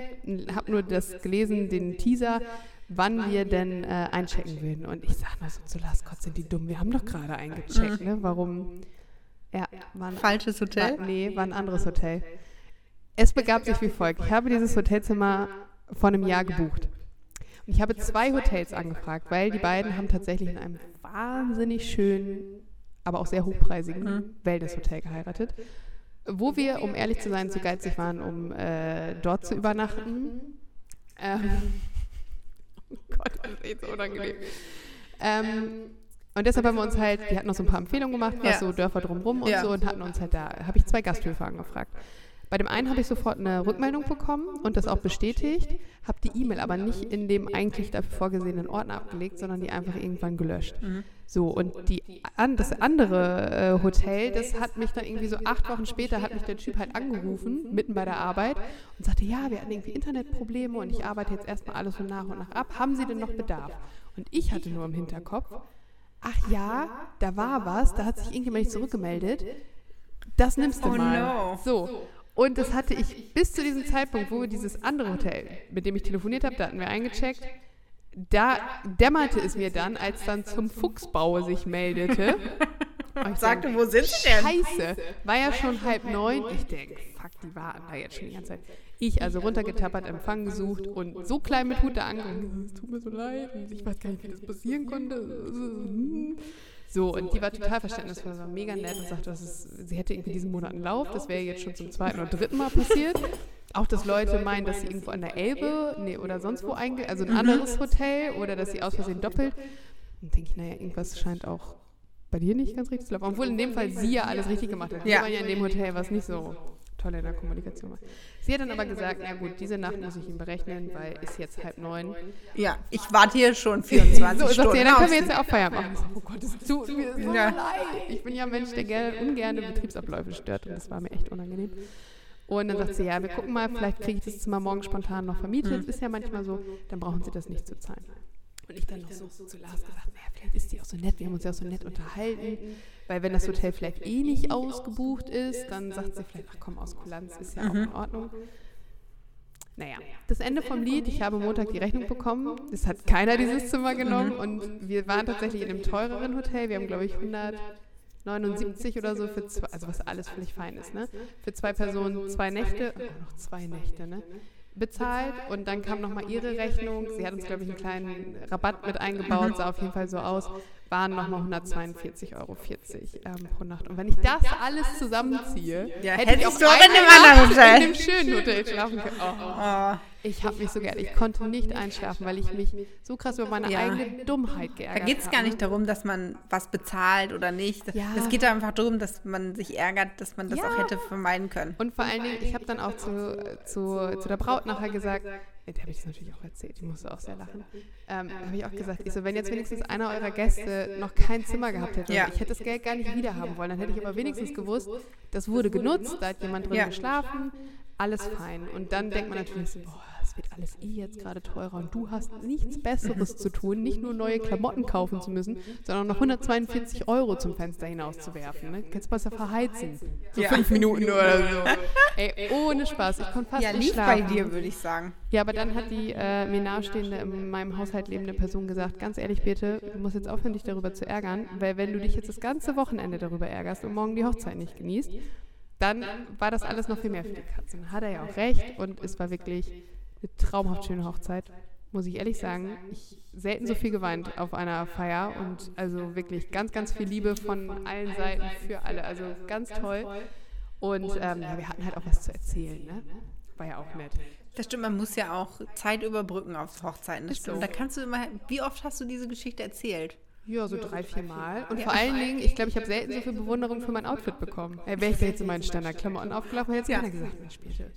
[SPEAKER 2] habe nur das gelesen, den Teaser, wann wir denn äh, einchecken würden. Und ich sage nur so zu Lars, Gott, sind die dumm, wir haben doch gerade eingecheckt, ne? Warum? Ja, wann,
[SPEAKER 3] Falsches Hotel?
[SPEAKER 2] war, nee, war ein anderes Hotel. Es begab sich wie folgt. Ich habe dieses Hotelzimmer vor einem Jahr gebucht. Und ich habe zwei Hotels angefragt, weil die beiden haben tatsächlich in einem wahnsinnig schönen, aber auch sehr hochpreisigen Wellness-Hotel geheiratet. Wo wir, um ehrlich zu sein, zu geizig waren, um äh, dort zu übernachten. Ähm, oh Gott, das ist echt so unangenehm. Ähm, und deshalb haben wir uns halt, die hatten noch so ein paar Empfehlungen gemacht, was
[SPEAKER 3] Ja.
[SPEAKER 2] so Dörfer drumrum und
[SPEAKER 3] Ja.
[SPEAKER 2] so und hatten uns halt da, habe ich zwei Gasthöfe angefragt. Bei dem einen habe ich sofort eine Rückmeldung bekommen und das auch bestätigt, habe die E-Mail aber nicht in dem eigentlich dafür vorgesehenen Ordner abgelegt, sondern die einfach irgendwann gelöscht. So, und die, an, das andere äh, Hotel, das hat mich dann irgendwie so acht Wochen später, hat mich der Typ halt angerufen, mitten bei der Arbeit, und sagte, ja, wir hatten irgendwie Internetprobleme und ich arbeite jetzt erstmal alles so nach und nach ab. Haben Sie denn noch Bedarf? Und ich hatte nur im Hinterkopf, ach ja, da war was, da hat sich irgendjemand nicht zurückgemeldet. Das nimmst du
[SPEAKER 3] Oh
[SPEAKER 2] mal.
[SPEAKER 3] no.
[SPEAKER 2] So. Und das hatte ich bis zu diesem Zeitpunkt, wo wir dieses andere Hotel, mit dem ich telefoniert habe, da hatten wir eingecheckt, da dämmerte es mir dann, als dann zum Fuchsbau sich meldete. Und ich
[SPEAKER 3] Sagte, wo sind sie denn?
[SPEAKER 2] Scheiße, war ja schon halb neun. Ich denke, fuck, die warten da jetzt schon die ganze Zeit. Ich also runtergetappert, Empfang gesucht und so klein mit Hut da angekommen. Es tut mir so leid und ich weiß gar nicht, wie das passieren konnte. So, und die war total verständnisvoll, war mega nett und sagte, das ist, sie hätte irgendwie diesen Monat einen Lauf. Das wäre jetzt schon zum zweiten oder dritten Mal passiert. Auch, dass Leute meinen, dass sie irgendwo an der Elbe nee, oder sonst wo einge... Also ein anderes Hotel oder dass sie aus Versehen doppelt. Dann denke ich, naja, irgendwas scheint auch bei dir nicht ganz richtig zu laufen. Obwohl in dem Fall sie ja alles richtig gemacht hat. Wir
[SPEAKER 3] Ja.
[SPEAKER 2] waren ja in dem Hotel, was nicht so toll in der Kommunikation war. Sie hat dann aber gesagt, na gut, diese Nacht muss ich ihm berechnen, weil ist jetzt halb neun.
[SPEAKER 3] Ja, ich warte hier schon 24
[SPEAKER 2] So,
[SPEAKER 3] Stunden.
[SPEAKER 2] ja, dann können wir
[SPEAKER 3] auf
[SPEAKER 2] jetzt ja auch Feierabend machen. Oh Gott, es tut mir so
[SPEAKER 3] Ja.
[SPEAKER 2] leid. Ich bin ja ein Mensch, der gerne, ungerne Betriebsabläufe stört und das war mir echt unangenehm. Und dann sagt sie, ja, wir gucken mal, vielleicht kriege ich das Zimmer morgen spontan noch vermietet. Ist ja manchmal so, dann brauchen sie das nicht zu zahlen. Und ich dann noch so zu Lars gesagt, naja, vielleicht ist die auch so nett, wir haben uns ja auch so nett unterhalten. Weil wenn das Hotel vielleicht eh nicht ausgebucht ist, dann sagt sie vielleicht, ach komm, aus Kulanz ist ja auch in Ordnung. Naja, das Ende vom Lied, ich habe Montag die Rechnung bekommen. Es hat keiner dieses Zimmer genommen und wir waren tatsächlich in einem teureren Hotel. Wir haben, glaube ich, 179 oder so für zwei, also was alles völlig fein ist, ne? Für zwei Personen zwei Nächte, oh, noch zwei Nächte, ne? Bezahlt und dann kam nochmal ihre Rechnung. Sie hat uns, glaube ich, einen kleinen Rabatt mit eingebaut, sah auf jeden Fall so aus. Waren nochmal 142,40 Euro ähm, pro Nacht. Und wenn ich das alles zusammenziehe,
[SPEAKER 3] Ja,
[SPEAKER 2] hätte ich auch
[SPEAKER 3] du auch in
[SPEAKER 2] eine
[SPEAKER 3] dem anderen Hotel.
[SPEAKER 2] in dem schönen Hotel schlafen können. Oh.
[SPEAKER 3] Oh,
[SPEAKER 2] Ich habe mich so geärgert. Ich konnte nicht einschlafen, weil ich mich so krass über meine
[SPEAKER 3] Ja.
[SPEAKER 2] eigene Dummheit
[SPEAKER 3] da
[SPEAKER 2] geärgert habe.
[SPEAKER 3] geht es gar nicht darum, dass man was bezahlt oder nicht.
[SPEAKER 2] Ja.
[SPEAKER 3] Es geht einfach darum, dass man sich ärgert, dass man das
[SPEAKER 2] Ja.
[SPEAKER 3] auch hätte vermeiden können.
[SPEAKER 2] Und vor allen Dingen, ich habe dann auch zu, zu, zu der Braut nachher gesagt, ja, der habe ich das natürlich auch erzählt, die musste auch sehr lachen, ähm, habe ich auch gesagt, ich so, wenn jetzt wenigstens einer eurer Gäste noch kein Zimmer gehabt hätte,
[SPEAKER 3] Ja.
[SPEAKER 2] ich hätte das Geld gar nicht wiederhaben wollen, dann hätte ich aber wenigstens gewusst, das wurde genutzt, da hat jemand drin
[SPEAKER 3] Ja.
[SPEAKER 2] geschlafen, alles fein. Und dann denkt man natürlich so, boah, es wird alles eh jetzt gerade teurer und du hast nichts Besseres zu tun, nicht nur neue Klamotten kaufen zu müssen, sondern noch 142 Euro zum Fenster hinaus zu werfen. Ne? Kannst ja verheizen. So
[SPEAKER 3] Ja.
[SPEAKER 2] fünf Minuten oder so. Ey, ohne Spaß. Ich konnte fast
[SPEAKER 3] Ja,
[SPEAKER 2] nicht
[SPEAKER 3] lief bei
[SPEAKER 2] schlafen.
[SPEAKER 3] dir, würde ich sagen.
[SPEAKER 2] Ja, aber dann hat die äh, mir nahestehende, in meinem Haushalt lebende Person gesagt, ganz ehrlich, bitte, du musst jetzt aufhören, dich darüber zu ärgern, weil wenn du dich jetzt das ganze Wochenende darüber ärgerst und morgen die Hochzeit nicht genießt, dann war das alles noch viel mehr für die Katze. Dann hat er ja auch recht und es war wirklich eine traumhaft schöne Hochzeit. Muss ich ehrlich sagen, ich selten so viel geweint auf einer Feier und also wirklich ganz, ganz viel Liebe von allen Seiten für alle. Also ganz toll. Und ähm, ja, wir hatten halt auch was zu erzählen, ne? War ja auch nett.
[SPEAKER 3] Das stimmt, man muss ja auch Zeit überbrücken auf Hochzeiten. Das stimmt. Da kannst du immer, wie oft hast du diese Geschichte erzählt?
[SPEAKER 2] Ja, so drei, vier Mal. Und vor allen Dingen, ich glaube, ich habe selten so viel Bewunderung für mein Outfit bekommen. Äh, Wäre ich da jetzt in meinen Standardklamotten aufgelaufen, hätte jetzt
[SPEAKER 3] Ja.
[SPEAKER 2] keiner gesagt, Mensch, bitte,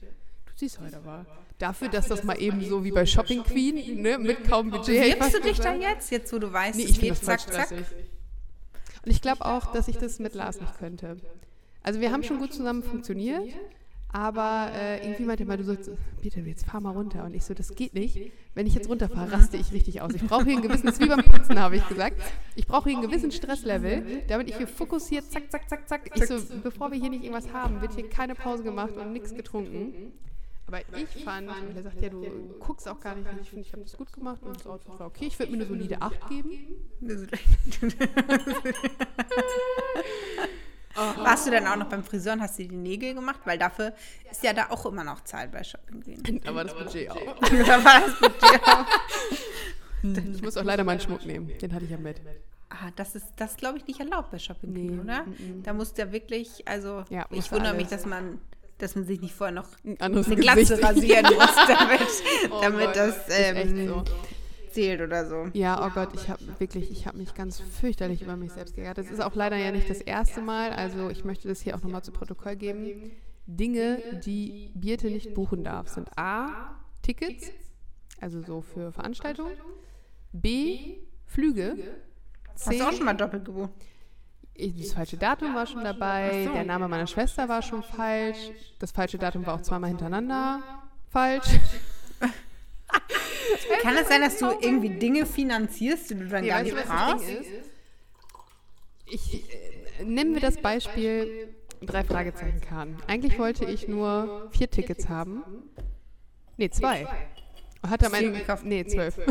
[SPEAKER 2] du siehst heute aber. Dafür, dass das mal eben so wie bei Shopping Queen, ne, mit kaum Budget. hätte ich
[SPEAKER 3] Wirbst du dich da jetzt, jetzt wo du weißt,
[SPEAKER 2] Nee,
[SPEAKER 3] es
[SPEAKER 2] ich
[SPEAKER 3] geht zack, zack?
[SPEAKER 2] Und ich glaube auch, dass ich das mit Lars nicht könnte. Also wir haben schon gut zusammen funktioniert, aber äh, irgendwie meinte er mal, du sollst, bitte, jetzt fahr mal runter. Und ich so, das geht nicht. Wenn ich jetzt runterfahre, raste ich richtig aus. Ich brauche hier einen gewissen, das ist wie beim Putzen, habe ich gesagt. Ich brauche hier einen gewissen Stresslevel, damit ich hier fokussiert, zack, zack, zack, zack. Ich so, bevor wir hier nicht irgendwas haben, wird hier keine Pause gemacht und nichts getrunken. Aber ich fand, und er sagt, ja, du guckst auch gar nicht, ich finde, ich habe das gut gemacht und das Outfit war okay. Ich würde mir eine solide 8 geben.
[SPEAKER 3] Warst du dann auch noch beim Friseur und hast dir die Nägel gemacht? Weil dafür ist ja da auch immer noch Zeit bei Shopping Queen.
[SPEAKER 2] Aber das Budget auch.
[SPEAKER 3] da war das mit dir.
[SPEAKER 2] Ich muss auch leider meinen Schmuck nehmen. Den hatte ich ja mit.
[SPEAKER 3] Ah, das ist, das glaube ich, nicht erlaubt bei Shopping
[SPEAKER 2] Nee,
[SPEAKER 3] oder?
[SPEAKER 2] mm,
[SPEAKER 3] Da muss der wirklich, also
[SPEAKER 2] Ja,
[SPEAKER 3] ich wundere mich,
[SPEAKER 2] alles.
[SPEAKER 3] dass man, dass man sich nicht vorher noch eine Glatze
[SPEAKER 2] Gesicht.
[SPEAKER 3] rasieren muss, damit,
[SPEAKER 2] Oh
[SPEAKER 3] damit
[SPEAKER 2] Gott,
[SPEAKER 3] das ähm,
[SPEAKER 2] so.
[SPEAKER 3] zählt oder so.
[SPEAKER 2] Ja, oh Gott, ich habe wirklich, ich habe mich ganz fürchterlich über mich selbst geärgert. Das ist auch leider ja nicht das erste Mal. Also ich möchte das hier auch nochmal zu Protokoll geben. Dinge, die Birte nicht buchen darf, sind A, Tickets, also so für Veranstaltungen, B, Flüge,
[SPEAKER 3] Hast du auch schon mal doppelt gebucht?
[SPEAKER 2] Ich- Das falsche Datum war schon dabei,
[SPEAKER 3] so.
[SPEAKER 2] der Name meiner Schwester war schon falsch, das falsche Datum war auch zweimal hintereinander falsch.
[SPEAKER 3] Kann es sein, dass du irgendwie Dinge finanzierst, die du dann
[SPEAKER 2] Nee,
[SPEAKER 3] gar nicht
[SPEAKER 2] was
[SPEAKER 3] brauchst?
[SPEAKER 2] Ich, äh, nehmen wir das Beispiel drei Fragezeichen Karten. Eigentlich wollte ich nur vier Tickets haben. Nee, zwei. Hat Ende.
[SPEAKER 3] gekauft?
[SPEAKER 2] Nee, zwölf.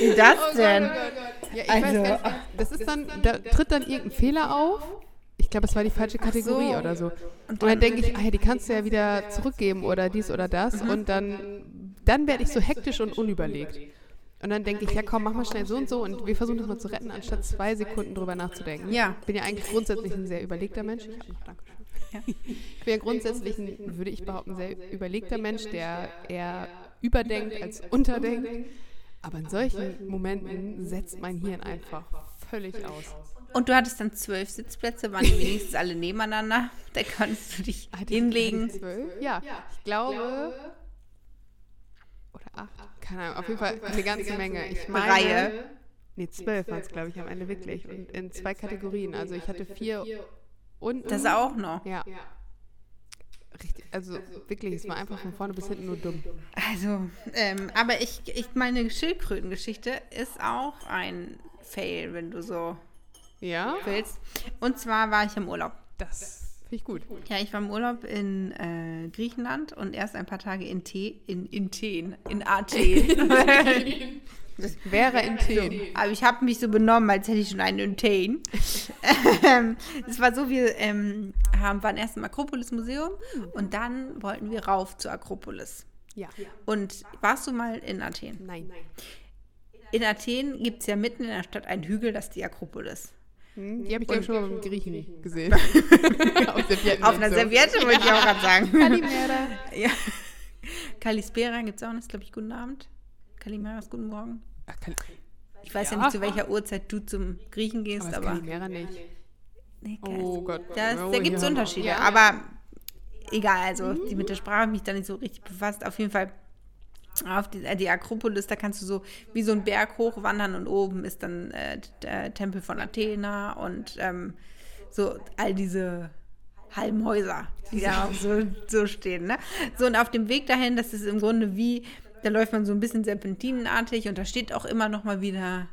[SPEAKER 3] Wie das
[SPEAKER 2] Oh
[SPEAKER 3] denn?
[SPEAKER 2] Ja, ich
[SPEAKER 3] Also-
[SPEAKER 2] weiß gar nicht, das ist dann, da tritt dann irgendein Fehler auf. Ich glaube, es war die falsche Kategorie
[SPEAKER 3] so.
[SPEAKER 2] oder so.
[SPEAKER 3] Und
[SPEAKER 2] Und dann denke ich, ah, ja, die kannst du ja wieder zurückgeben oder dies oder das.
[SPEAKER 3] Mhm.
[SPEAKER 2] Und dann, dann werde ich so hektisch und unüberlegt. Und dann denke ich, ja komm, mach mal schnell so und so und wir versuchen das mal zu retten, anstatt zwei Sekunden drüber nachzudenken.
[SPEAKER 3] Ja.
[SPEAKER 2] Ich bin ja eigentlich grundsätzlich ein sehr überlegter Mensch. Ich habe noch Dankeschön. Ich bin ja grundsätzlich ein, würde ich behaupten, sehr überlegter Mensch, der eher überdenkt als unterdenkt. Aber in solchen Momenten setzt mein Hirn einfach völlig aus.
[SPEAKER 3] Und du hattest dann zwölf Sitzplätze, waren die wenigstens alle nebeneinander. Da konntest du dich
[SPEAKER 2] Hatte ich-
[SPEAKER 3] hinlegen.
[SPEAKER 2] zwölf? Ja, ich glaube. Oder acht. Keine Ahnung, auf jeden Fall eine ganze Menge. Ich meine.
[SPEAKER 3] Reihe.
[SPEAKER 2] Nee, zwölf waren es, glaube ich, am Ende wirklich. Und in zwei Kategorien. Also ich hatte vier und.
[SPEAKER 3] Das auch noch.
[SPEAKER 2] Ja. Richtig, also wirklich, es war einfach von vorne bis hinten nur dumm.
[SPEAKER 3] Also, ähm, aber ich, ich meine Schildkrötengeschichte ist auch ein Fail, wenn du so
[SPEAKER 2] Ja?
[SPEAKER 3] willst. Und zwar war ich im Urlaub.
[SPEAKER 2] Das finde ich gut.
[SPEAKER 3] Ja, ich war im Urlaub in äh, Griechenland und erst ein paar Tage in T in, in Athen. In Athen.
[SPEAKER 2] Wäre in Themen.
[SPEAKER 3] Aber ich habe mich so benommen, als hätte ich schon einen Athen. ähm, es war so, wir ähm, haben, waren erst im Akropolis-Museum und dann wollten wir rauf zur Akropolis.
[SPEAKER 2] Ja.
[SPEAKER 3] Und warst du mal in Athen?
[SPEAKER 2] Nein.
[SPEAKER 3] In Athen gibt es ja mitten in der Stadt einen Hügel, das ist die Akropolis.
[SPEAKER 2] Hm, Die habe ich, glaube ich, schon mal beim Griechen gesehen. Auf
[SPEAKER 3] Auf einer
[SPEAKER 2] so.
[SPEAKER 3] Serviette wollte ich auch gerade sagen.
[SPEAKER 2] Kalimera.
[SPEAKER 3] ja. Kalispera gibt es auch noch, glaube ich, guten Abend. Kalimeras, guten Morgen.
[SPEAKER 2] Kal
[SPEAKER 3] Ich weiß ja.
[SPEAKER 2] Ja.
[SPEAKER 3] nicht, zu welcher Uhrzeit du zum Griechen gehst,
[SPEAKER 2] aber das
[SPEAKER 3] aber.
[SPEAKER 2] Kalimera nicht.
[SPEAKER 3] Nee,
[SPEAKER 2] Oh Gott.
[SPEAKER 3] Das,
[SPEAKER 2] Oh,
[SPEAKER 3] da gibt es. Unterschiede,
[SPEAKER 2] Ja.
[SPEAKER 3] aber egal, also die mit der Sprache ich mich da nicht so richtig befasst. Auf jeden Fall auf die, äh, die Akropolis, da kannst du so wie so einen Berg hochwandern und oben ist dann äh, der Tempel von Athena und ähm, so all diese halben Häuser, die da auch so, so stehen. Ne? So, und auf dem Weg dahin, das ist im Grunde wie, da läuft man so ein bisschen serpentinenartig und da steht auch immer noch mal wieder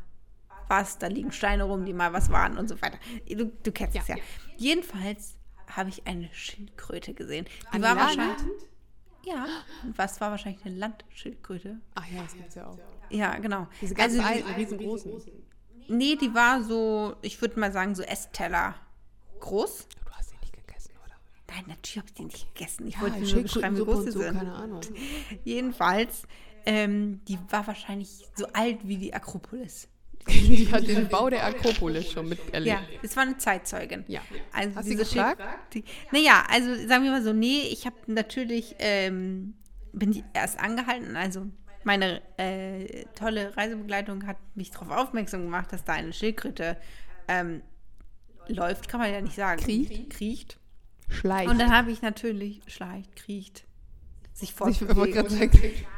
[SPEAKER 3] was, da liegen Steine rum, die mal was waren und so weiter. Du, du kennst es ja. Jedenfalls habe ich eine Schildkröte gesehen. Die
[SPEAKER 2] An
[SPEAKER 3] war
[SPEAKER 2] Land?
[SPEAKER 3] wahrscheinlich. Ja, was war wahrscheinlich eine Landschildkröte?
[SPEAKER 2] Ach ja, das gibt's ja auch.
[SPEAKER 3] Ja, genau.
[SPEAKER 2] Diese ganz
[SPEAKER 3] also,
[SPEAKER 2] alten, riesengroßen.
[SPEAKER 3] nee, die war so, ich würde mal sagen, so Essteller groß.
[SPEAKER 2] Du hast die nicht gegessen, oder?
[SPEAKER 3] Nein, natürlich habe ich die nicht gegessen. Ich
[SPEAKER 2] Ja,
[SPEAKER 3] wollte nur beschreiben, wie groß sie
[SPEAKER 2] so,
[SPEAKER 3] sind.
[SPEAKER 2] keine Ahnung.
[SPEAKER 3] Jedenfalls, ähm, die war wahrscheinlich so alt wie die Akropolis.
[SPEAKER 2] Die hat den Bau der Akropolis schon miterlebt.
[SPEAKER 3] Ja, das war eine Zeitzeugin.
[SPEAKER 2] Ja.
[SPEAKER 3] Also
[SPEAKER 2] Hast du gefragt?
[SPEAKER 3] Naja, also sagen wir mal so, nee, ich habe natürlich, ähm, bin die erst angehalten, also meine äh, tolle Reisebegleitung hat mich darauf aufmerksam gemacht, dass da eine Schildkröte ähm, läuft, kann man ja nicht sagen.
[SPEAKER 2] Kriecht?
[SPEAKER 3] Kriecht.
[SPEAKER 2] Schleicht.
[SPEAKER 3] Und dann habe ich natürlich, schleicht, kriecht, sich fortbewegt.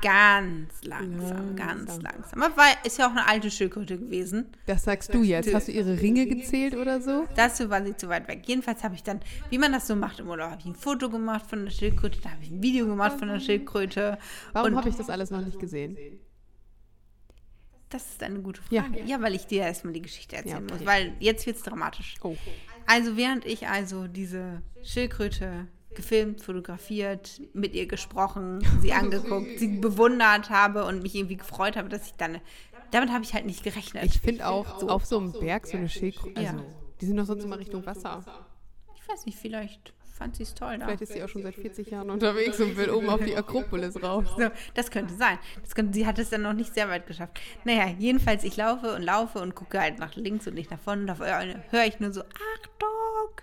[SPEAKER 3] Ganz langsam, ganz
[SPEAKER 2] Langsam.
[SPEAKER 3] langsam. Aber war, ist ja auch eine alte Schildkröte gewesen.
[SPEAKER 2] das sagst du jetzt. Hast du ihre Ringe gezählt oder so?
[SPEAKER 3] Dazu war sie zu weit weg. Jedenfalls habe ich dann, wie man das so macht im Urlaub, habe ich ein Foto gemacht von der Schildkröte, da habe ich ein Video gemacht von der Schildkröte.
[SPEAKER 2] Warum habe ich das alles noch nicht gesehen?
[SPEAKER 3] Das ist eine gute
[SPEAKER 2] Ja.
[SPEAKER 3] Frage. Ja, weil ich dir erstmal die Geschichte erzählen
[SPEAKER 2] Ja, okay.
[SPEAKER 3] muss, weil jetzt wird es dramatisch.
[SPEAKER 2] Oh.
[SPEAKER 3] Also während ich also diese Schildkröte gefilmt, fotografiert, mit ihr gesprochen, sie angeguckt, sie bewundert habe und mich irgendwie gefreut habe, dass ich dann, damit habe ich halt nicht gerechnet.
[SPEAKER 2] Ich finde auch auf so einem Berg so eine Schildkröte.
[SPEAKER 3] Ja.
[SPEAKER 2] Also, die sind doch sonst immer Richtung Wasser.
[SPEAKER 3] ich weiß nicht, vielleicht fand sie es toll da.
[SPEAKER 2] Vielleicht ist sie auch schon seit 40 Jahren unterwegs und will oben auf die Akropolis rauf.
[SPEAKER 3] So, das könnte sein. Das könnte, sie hat es dann noch nicht sehr weit geschafft. Naja, jedenfalls, ich laufe und laufe und gucke halt nach links und nicht nach vorne. Und auf einmal höre ich nur so, Achtung!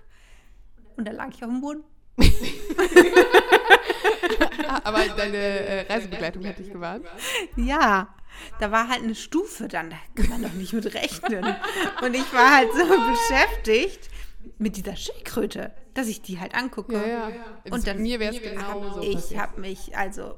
[SPEAKER 3] Und da lag ich auf dem Boden.
[SPEAKER 2] Aber deine äh, Reisebegleitung hat dich gewarnt.
[SPEAKER 3] Ja, da war halt eine Stufe dann, da kann man doch nicht mit rechnen. Und ich war halt so beschäftigt mit dieser Schildkröte, dass ich die halt angucke.
[SPEAKER 2] Ja, ja.
[SPEAKER 3] Und
[SPEAKER 2] Und
[SPEAKER 3] dann-
[SPEAKER 2] mir wäre es genau so
[SPEAKER 3] Ich habe mich also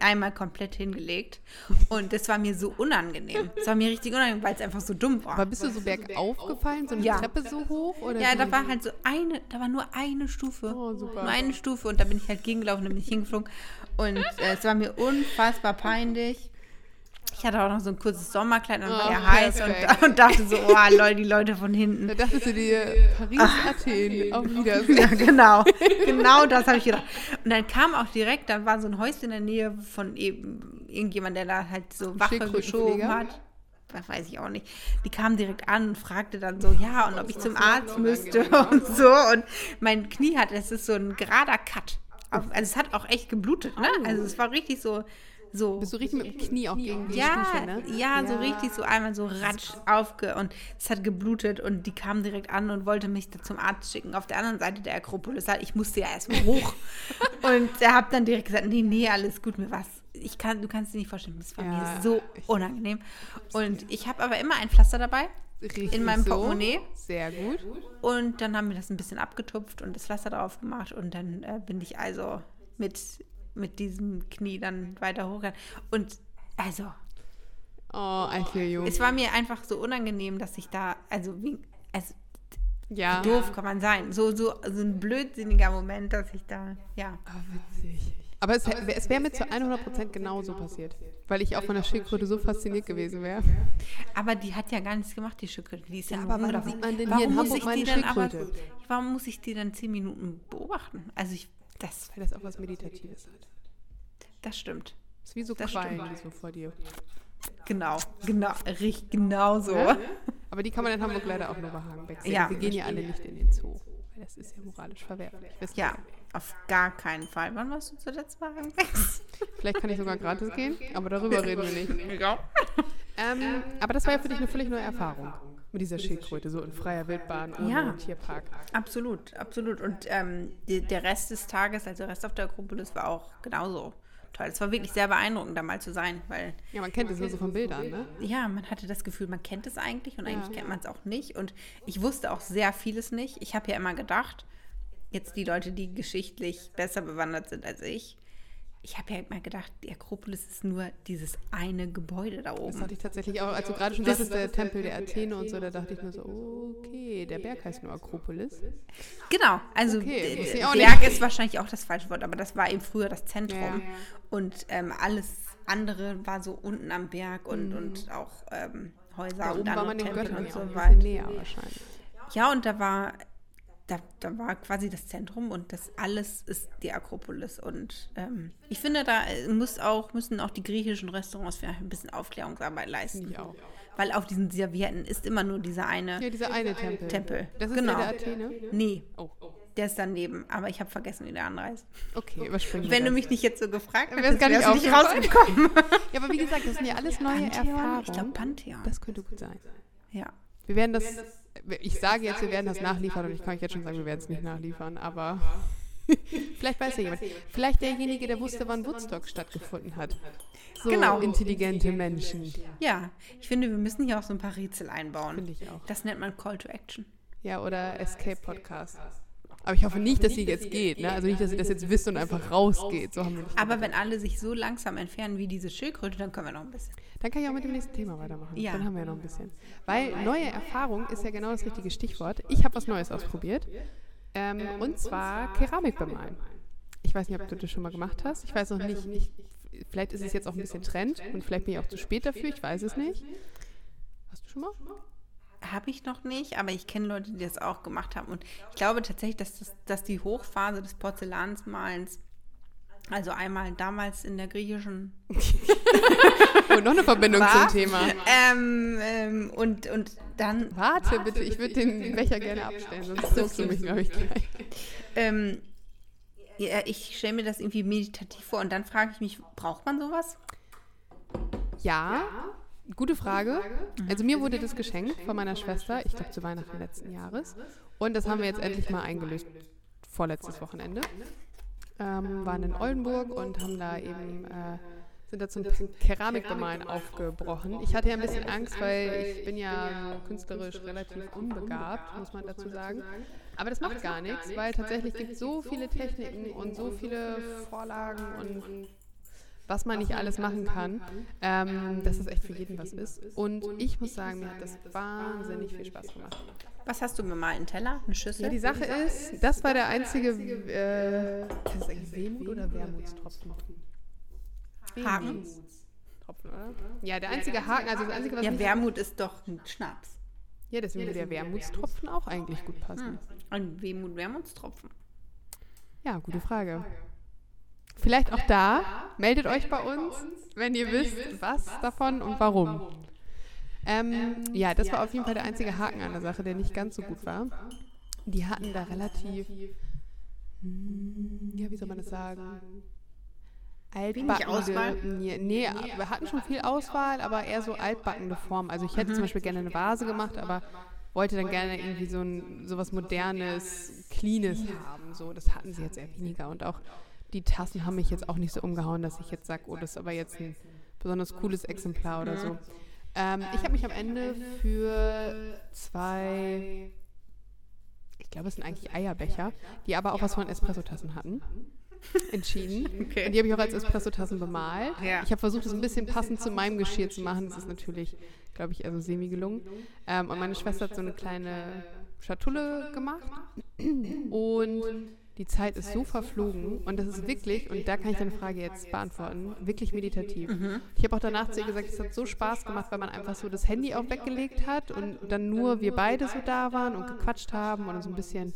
[SPEAKER 3] einmal komplett hingelegt und das war mir so unangenehm. Es war mir richtig unangenehm, weil es einfach so dumm war.
[SPEAKER 2] Aber bist du so bergauf gefallen, so eine
[SPEAKER 3] Ja.
[SPEAKER 2] Treppe so hoch? Oder
[SPEAKER 3] Ja, da war halt so eine, da war nur eine Stufe.
[SPEAKER 2] Oh, super.
[SPEAKER 3] Nur eine Stufe und da bin ich halt gegengelaufen, da bin ich hingeflogen. Und äh, es war mir unfassbar peinlich. Ich hatte auch noch so ein kurzes Sommerkleid und
[SPEAKER 2] Oh,
[SPEAKER 3] war ja heiß
[SPEAKER 2] perfekt.
[SPEAKER 3] und, und dachte so, oh, Leute, die Leute von hinten.
[SPEAKER 2] Da dachtest du dir, Paris, Athen, auf Wiedersehen.
[SPEAKER 3] Ja, genau. genau das habe ich gedacht. Und dann kam auch direkt, da war so ein Häuschen in der Nähe von eben irgendjemand, der da halt so Wache geschoben hat. Das weiß ich auch nicht. Die kam direkt an und fragte dann so, ja, und ob ich zum Arzt müsste und so. Und mein Knie hat, es ist so ein gerader Cut. Also es hat auch echt geblutet, ne? Also es war richtig so, so.
[SPEAKER 2] Bist du richtig mit dem Knie auch gegen die
[SPEAKER 3] Ja,
[SPEAKER 2] Stufe, ne?
[SPEAKER 3] ja, so richtig so einmal so ratsch aufge und es hat geblutet und die kam direkt an und wollte mich da zum Arzt schicken auf der anderen Seite der Akropolis. Ich musste ja erstmal hoch und er hat dann direkt gesagt, nee, nee, alles gut, mir was. Ich kann, du kannst dir nicht vorstellen, das war
[SPEAKER 2] Ja,
[SPEAKER 3] mir so unangenehm. Und ich habe aber immer ein Pflaster dabei
[SPEAKER 2] Richtig
[SPEAKER 3] in meinem
[SPEAKER 2] so.
[SPEAKER 3] Portemonnaie
[SPEAKER 2] Sehr gut.
[SPEAKER 3] und dann haben wir das ein bisschen abgetupft und das Pflaster drauf gemacht und dann äh, bin ich also mit, mit diesem Knie dann weiter hochgegangen. Und also,
[SPEAKER 2] Oh, I feel you.
[SPEAKER 3] es war mir einfach so unangenehm, dass ich da, also wie, also
[SPEAKER 2] ja.
[SPEAKER 3] doof kann man sein. So, so, so ein blödsinniger Moment, dass ich da, ja.
[SPEAKER 2] Ah, witzig. Aber es, hä- es wäre mir zu 100% genauso passiert. Weil ich auch von der Schildkröte so fasziniert gewesen wäre.
[SPEAKER 3] Aber die hat ja gar nichts gemacht, die Schildkröte. Die ist ja,
[SPEAKER 2] aber
[SPEAKER 3] rumgelaufen.
[SPEAKER 2] sieht man denn hier
[SPEAKER 3] warum
[SPEAKER 2] in
[SPEAKER 3] muss
[SPEAKER 2] Hamburg
[SPEAKER 3] ich
[SPEAKER 2] mal
[SPEAKER 3] die
[SPEAKER 2] eine
[SPEAKER 3] denn aber,
[SPEAKER 2] Schildkröte?
[SPEAKER 3] warum muss ich die dann zehn Minuten beobachten? Also ich, das,
[SPEAKER 2] Weil das auch was Meditatives hat.
[SPEAKER 3] das stimmt.
[SPEAKER 2] Das ist wie so
[SPEAKER 3] Das
[SPEAKER 2] Quallen,
[SPEAKER 3] stimmt.
[SPEAKER 2] die so vor dir.
[SPEAKER 3] Genau, genau, richtig, genau so.
[SPEAKER 2] Ja? Aber die kann man in Hamburg leider auch nur bei Hagenbeck sehen.
[SPEAKER 3] Ja.
[SPEAKER 2] Wir gehen ja alle nicht in den Zoo. Weil das ist ja moralisch verwerflich.
[SPEAKER 3] Ja, auf gar keinen Fall. Wann warst du zuletzt bei?
[SPEAKER 2] Vielleicht kann ich sogar gratis gehen, aber darüber reden wir nicht.
[SPEAKER 3] Ja.
[SPEAKER 2] Ähm, aber das war ja für dich eine völlig neue Erfahrung. Mit dieser Schildkröte, so in freier Wildbahn, ohne
[SPEAKER 3] Ja.
[SPEAKER 2] einen Tierpark.
[SPEAKER 3] Absolut, absolut. Und ähm, die, der Rest des Tages, also der Rest auf der Akropolis, war auch genauso toll. Es war wirklich sehr beeindruckend, da mal zu sein, weil
[SPEAKER 2] Ja, man kennt es nur so von Bildern, ne?
[SPEAKER 3] ja, man hatte das Gefühl, man kennt es eigentlich und eigentlich
[SPEAKER 2] Ja.
[SPEAKER 3] kennt man es auch nicht. Und ich wusste auch sehr vieles nicht. Ich habe ja immer gedacht, jetzt die Leute, die geschichtlich besser bewandert sind als ich, ich habe ja immer gedacht, die Akropolis ist nur dieses eine Gebäude da
[SPEAKER 2] Das
[SPEAKER 3] oben.
[SPEAKER 2] hatte ich tatsächlich auch, als du gerade schon sagtest, der Tempel der Athene und so, da dachte ich nur so, okay, der Berg heißt nur Akropolis.
[SPEAKER 3] Genau, also
[SPEAKER 2] Okay,
[SPEAKER 3] Berg ist wahrscheinlich auch das falsche Wort, aber das war eben früher das Zentrum.
[SPEAKER 2] Ja.
[SPEAKER 3] Und ähm, alles andere war so unten am Berg und, und auch ähm, Häuser
[SPEAKER 2] Mhm. Da
[SPEAKER 3] und
[SPEAKER 2] oben war
[SPEAKER 3] andere
[SPEAKER 2] man den
[SPEAKER 3] Tempel
[SPEAKER 2] Göttern
[SPEAKER 3] und so weiter.
[SPEAKER 2] näher wahrscheinlich.
[SPEAKER 3] Ja, und da war, da, da war quasi das Zentrum und das alles ist die Akropolis. Und ähm, ich finde, da äh, muss auch, müssen auch die griechischen Restaurants vielleicht ein bisschen Aufklärungsarbeit leisten.
[SPEAKER 2] Ich auch.
[SPEAKER 3] Weil auf diesen Servietten ist immer nur dieser eine
[SPEAKER 2] Ja, dieser eine Tempel.
[SPEAKER 3] Tempel.
[SPEAKER 2] Das ist
[SPEAKER 3] genau.
[SPEAKER 2] der Athene?
[SPEAKER 3] Nee,
[SPEAKER 2] Oh,
[SPEAKER 3] der ist daneben, aber ich habe vergessen, wie der andere heißt.
[SPEAKER 2] okay, überspringen wir
[SPEAKER 3] Wenn du mich nicht jetzt so gefragt hättest,
[SPEAKER 2] gar nicht
[SPEAKER 3] wär's nicht rausgekommen.
[SPEAKER 2] Ja, aber wie gesagt, das sind ja alles neue
[SPEAKER 3] Pantheon? Ich glaube
[SPEAKER 2] Erfahrungen.
[SPEAKER 3] Pantheon.
[SPEAKER 2] Das könnte gut sein.
[SPEAKER 3] ja.
[SPEAKER 2] Wir werden das, ich sage jetzt, wir werden das nachliefern und ich kann euch jetzt schon sagen, wir werden es nicht nachliefern, aber vielleicht weiß ja jemand. Vielleicht derjenige, der wusste, wann Woodstock stattgefunden hat. So
[SPEAKER 3] Genau.
[SPEAKER 2] intelligente Menschen.
[SPEAKER 3] ja, ich finde, wir müssen hier auch so ein paar Rätsel einbauen.
[SPEAKER 2] Finde ich auch.
[SPEAKER 3] Das nennt man Call to Action.
[SPEAKER 2] Ja, oder Escape Podcast. Aber ich hoffe nicht, dass sie jetzt geht. Ne? Also nicht, dass sie das jetzt wisst und einfach rausgeht. So haben wir nicht
[SPEAKER 3] Aber wenn alle sich so langsam entfernen wie diese Schildkröte, dann können wir noch ein bisschen.
[SPEAKER 2] Dann kann ich auch mit dem nächsten Thema weitermachen.
[SPEAKER 3] Ja.
[SPEAKER 2] Dann haben wir ja noch ein bisschen. Weil neue Erfahrung ist ja genau das richtige Stichwort. Ich habe was Neues ausprobiert. Ähm, und zwar Keramik bemalen. Ich weiß nicht, ob du das schon mal gemacht hast. Ich weiß noch nicht. Ich, vielleicht ist es jetzt auch ein bisschen Trend und vielleicht bin ich auch zu spät dafür. Ich weiß es nicht. Hast du schon mal?
[SPEAKER 3] Habe ich noch nicht, aber ich kenne Leute, die das auch gemacht haben. Und ich glaube tatsächlich, dass, das, dass die Hochphase des Porzellansmalens, also einmal damals in der griechischen
[SPEAKER 2] Oh, noch eine Verbindung
[SPEAKER 3] war,
[SPEAKER 2] zum Thema.
[SPEAKER 3] Ähm, ähm, und, und dann
[SPEAKER 2] Warte bitte, ich würde den Becher gerne abstellen, sonst triffst du mich, glaube ich, gleich.
[SPEAKER 3] Ähm, ja, ich stelle mir das irgendwie meditativ vor und dann frage ich mich, braucht man sowas?
[SPEAKER 2] Ja, gute Frage. Also mir wurde das geschenkt von meiner Schwester, ich glaube zu Weihnachten letzten Jahres. Und das haben wir jetzt endlich mal eingelöst, vorletztes Wochenende. Ähm, waren in Oldenburg und haben da eben, äh, sind da zum Keramikbemalen aufgebrochen. Ich hatte ja ein bisschen Angst, weil ich bin ja künstlerisch relativ unbegabt, muss man dazu sagen. Aber das macht gar nichts, weil tatsächlich gibt es so viele Techniken und so viele Vorlagen und was man nicht alles machen kann, ähm, dass das echt für jeden was ist. Und ich muss sagen, mir hat das wahnsinnig viel Spaß gemacht.
[SPEAKER 3] Was hast du bemalt? Einen Teller? Eine Schüssel?
[SPEAKER 2] Ja, die Sache ist, das war der einzige, äh, ist das eigentlich Wehmut oder Wermutstropfen?
[SPEAKER 3] Haken.
[SPEAKER 2] Wermutstropfen, oder? Ja, der einzige Haken, also das einzige, was
[SPEAKER 3] Ja, Wermut ist doch ein Schnaps.
[SPEAKER 2] ja, deswegen würde der Wermutstropfen auch eigentlich gut passen.
[SPEAKER 3] Ein Wehmut, Wermutstropfen.
[SPEAKER 2] Ja, gute Frage. Vielleicht auch da, meldet euch bei uns, wenn ihr wisst, was davon und warum. Ähm, ja, das war auf jeden Fall der einzige Haken an der Sache, der nicht ganz so gut war. Die hatten da relativ, hm, ja, wie soll man das sagen? Altbackende,
[SPEAKER 3] Auswahl?
[SPEAKER 2] Nee, nee, wir hatten schon viel Auswahl, aber eher so altbackende Form. Also ich hätte zum Beispiel gerne eine Vase gemacht, aber wollte dann gerne irgendwie so ein sowas modernes, cleanes haben. So, das hatten sie jetzt eher weniger. Und auch die Tassen haben mich jetzt auch nicht so umgehauen, dass ich jetzt sage, oh, das ist aber jetzt ein besonders cooles Exemplar oder so. Ähm, ich habe mich am Ende für zwei, ich glaube, es sind eigentlich Eierbecher, die aber auch was von Espressotassen hatten, entschieden.
[SPEAKER 3] Okay.
[SPEAKER 2] Und die habe ich auch als Espressotassen bemalt.
[SPEAKER 3] Ja.
[SPEAKER 2] Ich habe versucht, es ein bisschen passend zu meinem Geschirr zu machen. Das ist natürlich, glaube ich, also semi gelungen. Ähm, und meine Schwester hat so eine kleine Schatulle gemacht. Und die Zeit ist so verflogen und das ist wirklich, und da kann ich deine Frage jetzt beantworten, wirklich meditativ. Ich habe auch danach zu ihr gesagt, es hat so Spaß gemacht, weil man einfach so das Handy auch weggelegt hat und dann nur wir beide so da waren und gequatscht haben und so ein bisschen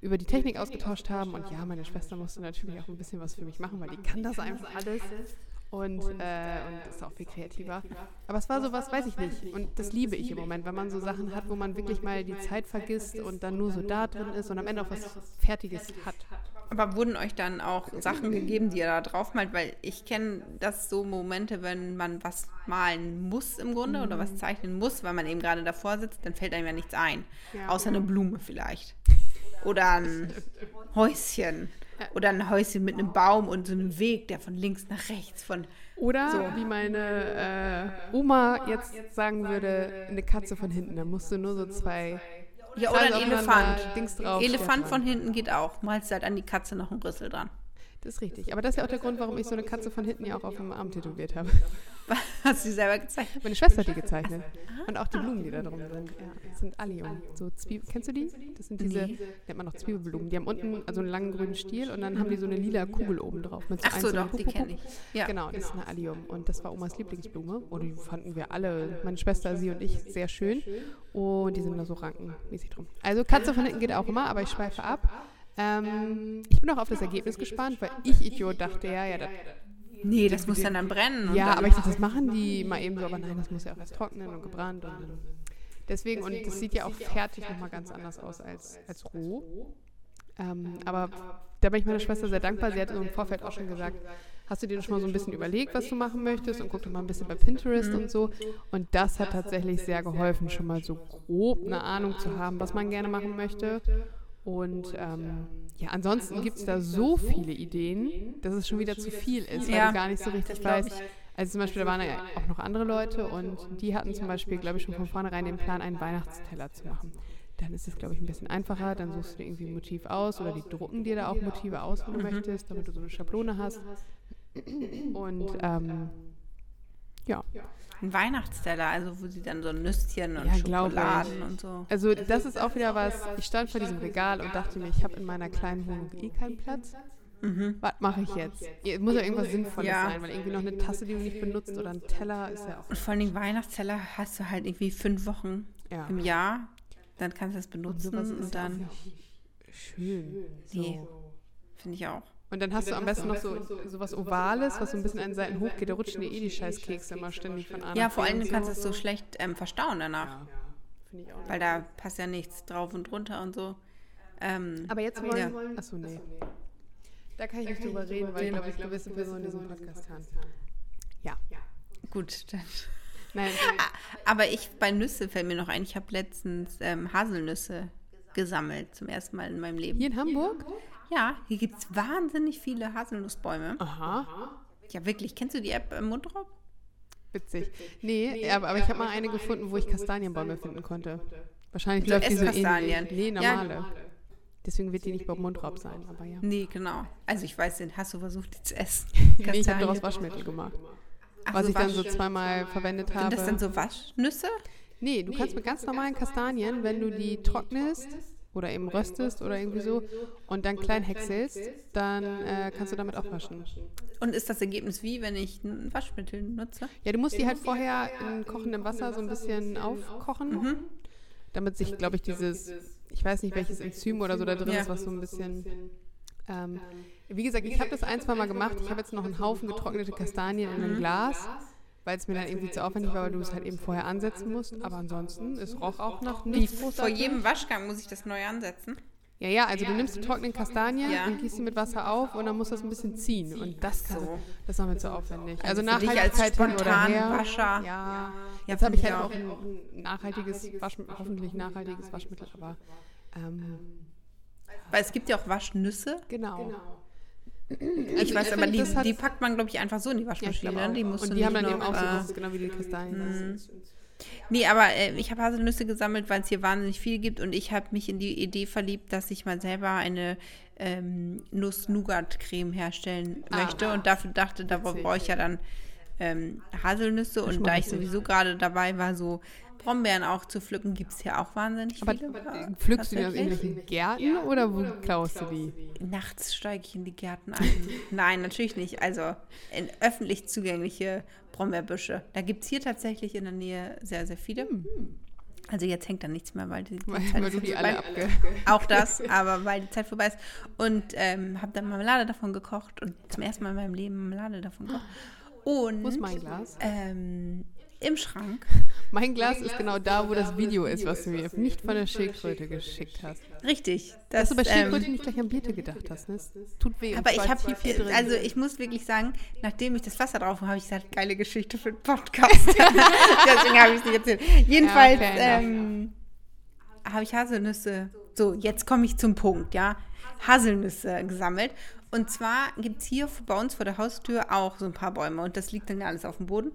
[SPEAKER 2] über die Technik ausgetauscht haben. Und ja, meine Schwester musste natürlich auch ein bisschen was für mich machen, weil die kann das einfach alles. Und, äh, und ist auch viel kreativer. Aber es war sowas, weiß ich nicht. Und das liebe ich im Moment, wenn man so Sachen hat, wo man wirklich mal die Zeit vergisst und dann nur so da drin ist und am Ende auch was Fertiges hat.
[SPEAKER 3] Aber wurden euch dann auch Sachen gegeben, die ihr da drauf malt? Weil ich kenne das so Momente, wenn man was malen muss im Grunde oder was zeichnen muss, weil man eben gerade davor sitzt, dann fällt einem ja nichts ein.
[SPEAKER 2] Ja.
[SPEAKER 3] Außer eine Blume vielleicht. Oder ein Häuschen. Oder ein Häuschen mit einem Baum und so einem Weg, der von links nach rechts, von
[SPEAKER 2] Oder
[SPEAKER 3] So.
[SPEAKER 2] wie meine äh, Oma jetzt sagen würde, eine Katze von hinten. Da musst du nur so zwei
[SPEAKER 3] Ja, oder ein Elefant.
[SPEAKER 2] Dings drauf.
[SPEAKER 3] Elefant von hinten geht auch. Malst halt an die Katze noch einen Rüssel dran.
[SPEAKER 2] Das ist richtig. Aber das ist ja auch der Grund, warum ich so eine Katze von hinten ja auch auf dem Arm tätowiert habe.
[SPEAKER 3] Hast du sie selber gezeigt?
[SPEAKER 2] Meine Schwester hat die gezeichnet. Und auch die Blumen, die da drum sind. Ja, das sind Allium. So Zwiebel, kennst du die? Das sind diese, nennt man noch Zwiebelblumen. Die haben unten also einen langen grünen Stiel und dann haben die so eine lila Kugel oben drauf. Mit so
[SPEAKER 3] Ach so, doch, die kenne ich. Ja.
[SPEAKER 2] Genau, das ist eine Allium. Und das war Omas Lieblingsblume. Oder die fanden wir alle, meine Schwester, sie und ich, sehr schön. Und die sind da so rankenmäßig drum. Also Katze von hinten geht auch immer, aber ich schweife ab. Ähm, ich bin auch auf das Ergebnis gespannt, weil ich Idiot dachte, ja, ja, das
[SPEAKER 3] Nee, das muss dann dann brennen.
[SPEAKER 2] ja,
[SPEAKER 3] dann,
[SPEAKER 2] aber ich dachte, das machen die mal eben so, aber nein, das muss ja auch erst trocknen und gebrannt und dann. Deswegen, und das sieht ja auch fertig nochmal ganz anders aus als, als roh. Ähm, aber da bin ich meiner Schwester sehr dankbar. Sie hat im Vorfeld auch schon gesagt, hast du dir schon mal so ein bisschen überlegt, was du machen möchtest und guck doch mal ein bisschen bei Pinterest und so. Und das hat tatsächlich sehr geholfen, schon mal so grob eine Ahnung zu haben, was man gerne machen möchte. Und ähm, ja, ansonsten gibt es da so viele Ideen, dass es schon wieder zu viel ist, weil
[SPEAKER 3] Ja,
[SPEAKER 2] du gar nicht so richtig weißt.
[SPEAKER 3] ich.
[SPEAKER 2] Also zum Beispiel, da waren ja auch noch andere Leute und die hatten zum Beispiel, glaube ich, schon von vornherein den Plan, einen Weihnachtsteller zu machen. Dann ist es, glaube ich, ein bisschen einfacher. Dann suchst du dir irgendwie ein Motiv aus oder die drucken dir da auch Motive aus, wenn du möchtest, damit du so eine Schablone hast. Und ähm, ja,
[SPEAKER 3] Ein Weihnachtsteller, also wo sie dann so Nüsschen und
[SPEAKER 2] Ja,
[SPEAKER 3] Schokoladen und so.
[SPEAKER 2] also das ist auch wieder was. Ich stand vor diesem Regal und dachte mir, ich habe in meiner kleinen Wohnung eh keinen Platz. Was mache ich jetzt? Es muss ja irgendwas Sinnvolles
[SPEAKER 3] Ja.
[SPEAKER 2] sein, weil irgendwie noch eine Tasse, die du nicht benutzt oder ein Teller ist ja auch.
[SPEAKER 3] Und vor allem Weihnachtsteller hast du halt irgendwie fünf Wochen
[SPEAKER 2] Ja.
[SPEAKER 3] im Jahr. Dann kannst du das
[SPEAKER 2] Und
[SPEAKER 3] benutzen und,
[SPEAKER 2] auch
[SPEAKER 3] dann,
[SPEAKER 2] schön.
[SPEAKER 3] Nee.
[SPEAKER 2] So.
[SPEAKER 3] finde ich auch.
[SPEAKER 2] Und dann hast du am besten noch so, so was Ovales, was so ein bisschen an den Seiten hochgeht. Da rutschen dir eh die Scheißkekse immer ständig von A
[SPEAKER 3] Ja, vor allem
[SPEAKER 2] und
[SPEAKER 3] du kannst es so schlecht ähm, verstauen danach.
[SPEAKER 2] Ja, finde ich auch.
[SPEAKER 3] Weil da passt ja nichts drauf und drunter und so. Ähm,
[SPEAKER 2] Aber jetzt
[SPEAKER 3] ja.
[SPEAKER 2] wollen... Achso, nee. Da kann ich nicht drüber reden, weil, glaube ich, gewisse Personen diesen Podcast hören. Ja.
[SPEAKER 3] Gut, dann.
[SPEAKER 2] Nein,
[SPEAKER 3] Aber ich, bei Nüsse fällt mir noch ein, ich habe letztens ähm, Haselnüsse gesammelt, zum ersten Mal in meinem Leben.
[SPEAKER 2] hier in Hamburg?
[SPEAKER 3] Ja, hier gibt es wahnsinnig viele Haselnussbäume.
[SPEAKER 2] Aha.
[SPEAKER 3] Ja, wirklich. Kennst du die App äh, Mundraub?
[SPEAKER 2] Witzig. Nee, aber, aber ich habe mal eine gefunden, wo ich Kastanienbäume finden konnte. Wahrscheinlich
[SPEAKER 3] So
[SPEAKER 2] läuft die so ähnlich. Nee,
[SPEAKER 3] Ja.
[SPEAKER 2] normale. Deswegen wird die nicht beim Mundraub sein, aber ja.
[SPEAKER 3] Nee, genau. Also ich weiß den, hast du versucht, die zu essen?
[SPEAKER 2] Nee, ich habe
[SPEAKER 3] Kastanien.
[SPEAKER 2] daraus Waschmittel gemacht.
[SPEAKER 3] Ach
[SPEAKER 2] Was
[SPEAKER 3] so,
[SPEAKER 2] ich dann so zweimal verwendet habe.
[SPEAKER 3] Sind das dann so Waschnüsse?
[SPEAKER 2] Nee, du kannst mit ganz normalen Kastanien, wenn du die trocknest, oder eben röstest oder irgendwie so und dann klein häckselst, dann äh, kannst du damit auch waschen.
[SPEAKER 3] Und ist das Ergebnis wie, wenn ich ein Waschmittel nutze?
[SPEAKER 2] Ja, du musst die halt vorher in kochendem Wasser so ein bisschen aufkochen, damit sich, glaube ich, dieses, ich weiß nicht, welches Enzym oder so da drin
[SPEAKER 3] Ja.
[SPEAKER 2] ist, was so ein bisschen... Ähm, wie gesagt, ich habe das ein, zwei Mal gemacht. Ich habe jetzt noch einen Haufen getrocknete Kastanien in einem Glas, weil es mir dann irgendwie zu aufwendig war, weil du es halt eben vorher ansetzen musst. Aber ansonsten, es roch auch nach
[SPEAKER 3] Wie
[SPEAKER 2] nichts
[SPEAKER 3] vor jedem Waschgang muss ich das neu ansetzen.
[SPEAKER 2] Ja, ja, also du nimmst die trockenen Kastanien
[SPEAKER 3] Ja.
[SPEAKER 2] und gießt sie mit Wasser auf und dann musst du das ein bisschen ziehen. Und das kann,
[SPEAKER 3] So.
[SPEAKER 2] das noch mit so aufwendig. Also,
[SPEAKER 3] für dich als
[SPEAKER 2] Nachhaltigkeit hin oder her.
[SPEAKER 3] Spontanwascher.
[SPEAKER 2] Ja,
[SPEAKER 3] Ja,
[SPEAKER 2] jetzt habe ich halt auch ein, nachhaltiges Waschmittel, hoffentlich nachhaltiges Waschmittel, aber ähm,
[SPEAKER 3] Weil es gibt ja auch Waschnüsse.
[SPEAKER 2] genau.
[SPEAKER 3] Ich weiß aber, die, die packt man, glaube ich, einfach so in die
[SPEAKER 2] Ja,
[SPEAKER 3] Waschmaschine.
[SPEAKER 2] glaube auch.
[SPEAKER 3] die musst
[SPEAKER 2] und die haben dann eben auch so,
[SPEAKER 3] äh,
[SPEAKER 2] das ist genau wie die. Das ist-
[SPEAKER 3] Nee, aber äh, ich habe Haselnüsse gesammelt, weil es hier wahnsinnig viel gibt und ich habe mich in die Idee verliebt, dass ich mal selber eine ähm, Nuss-Nougat-Creme herstellen
[SPEAKER 2] Ah.
[SPEAKER 3] möchte und dafür dachte, da brauche ich ja dann ähm, Haselnüsse und da ich sowieso gerade dabei war, so Brombeeren auch zu pflücken, gibt es hier auch wahnsinnig
[SPEAKER 2] Aber
[SPEAKER 3] viele.
[SPEAKER 2] äh, pflückst du die aus irgendwelchen Gärten oder wo klaust du die?
[SPEAKER 3] Nachts steige ich in die Gärten ein. Nein, natürlich nicht. Also in öffentlich zugängliche Brombeerbüsche. Da gibt es hier tatsächlich in der Nähe sehr, sehr viele. Also jetzt hängt da nichts mehr, weil die, die
[SPEAKER 2] Weil,
[SPEAKER 3] Zeit
[SPEAKER 2] weil
[SPEAKER 3] ist
[SPEAKER 2] du die
[SPEAKER 3] vorbei.
[SPEAKER 2] alle abge...
[SPEAKER 3] Auch das, aber weil die Zeit vorbei ist. Und ähm, habe dann Marmelade davon gekocht und zum ersten Mal in meinem Leben Marmelade davon gekocht. Und
[SPEAKER 2] Wo ist mein Glas?
[SPEAKER 3] ähm, im Schrank.
[SPEAKER 2] Mein Glas ist genau da, wo das Video ist, was du mir nicht von der Schildkröte geschickt hast.
[SPEAKER 3] Richtig.
[SPEAKER 2] Dass du bei
[SPEAKER 3] ähm,
[SPEAKER 2] Schildkröte nicht gleich an Birte gedacht hast. Ne? Es tut weh.
[SPEAKER 3] Aber ich habe,
[SPEAKER 2] hier drin.
[SPEAKER 3] also ich muss wirklich sagen, nachdem ich das Wasser drauf habe, habe ich gesagt, geile Geschichte für den Podcast. Deswegen habe ich es nicht erzählt. Jedenfalls
[SPEAKER 2] enough.
[SPEAKER 3] ähm, habe ich Haselnüsse. So, jetzt komme ich zum Punkt, ja. Haselnüsse gesammelt. Und zwar gibt es hier bei uns vor der Haustür auch so ein paar Bäume und das liegt dann ja alles auf dem Boden.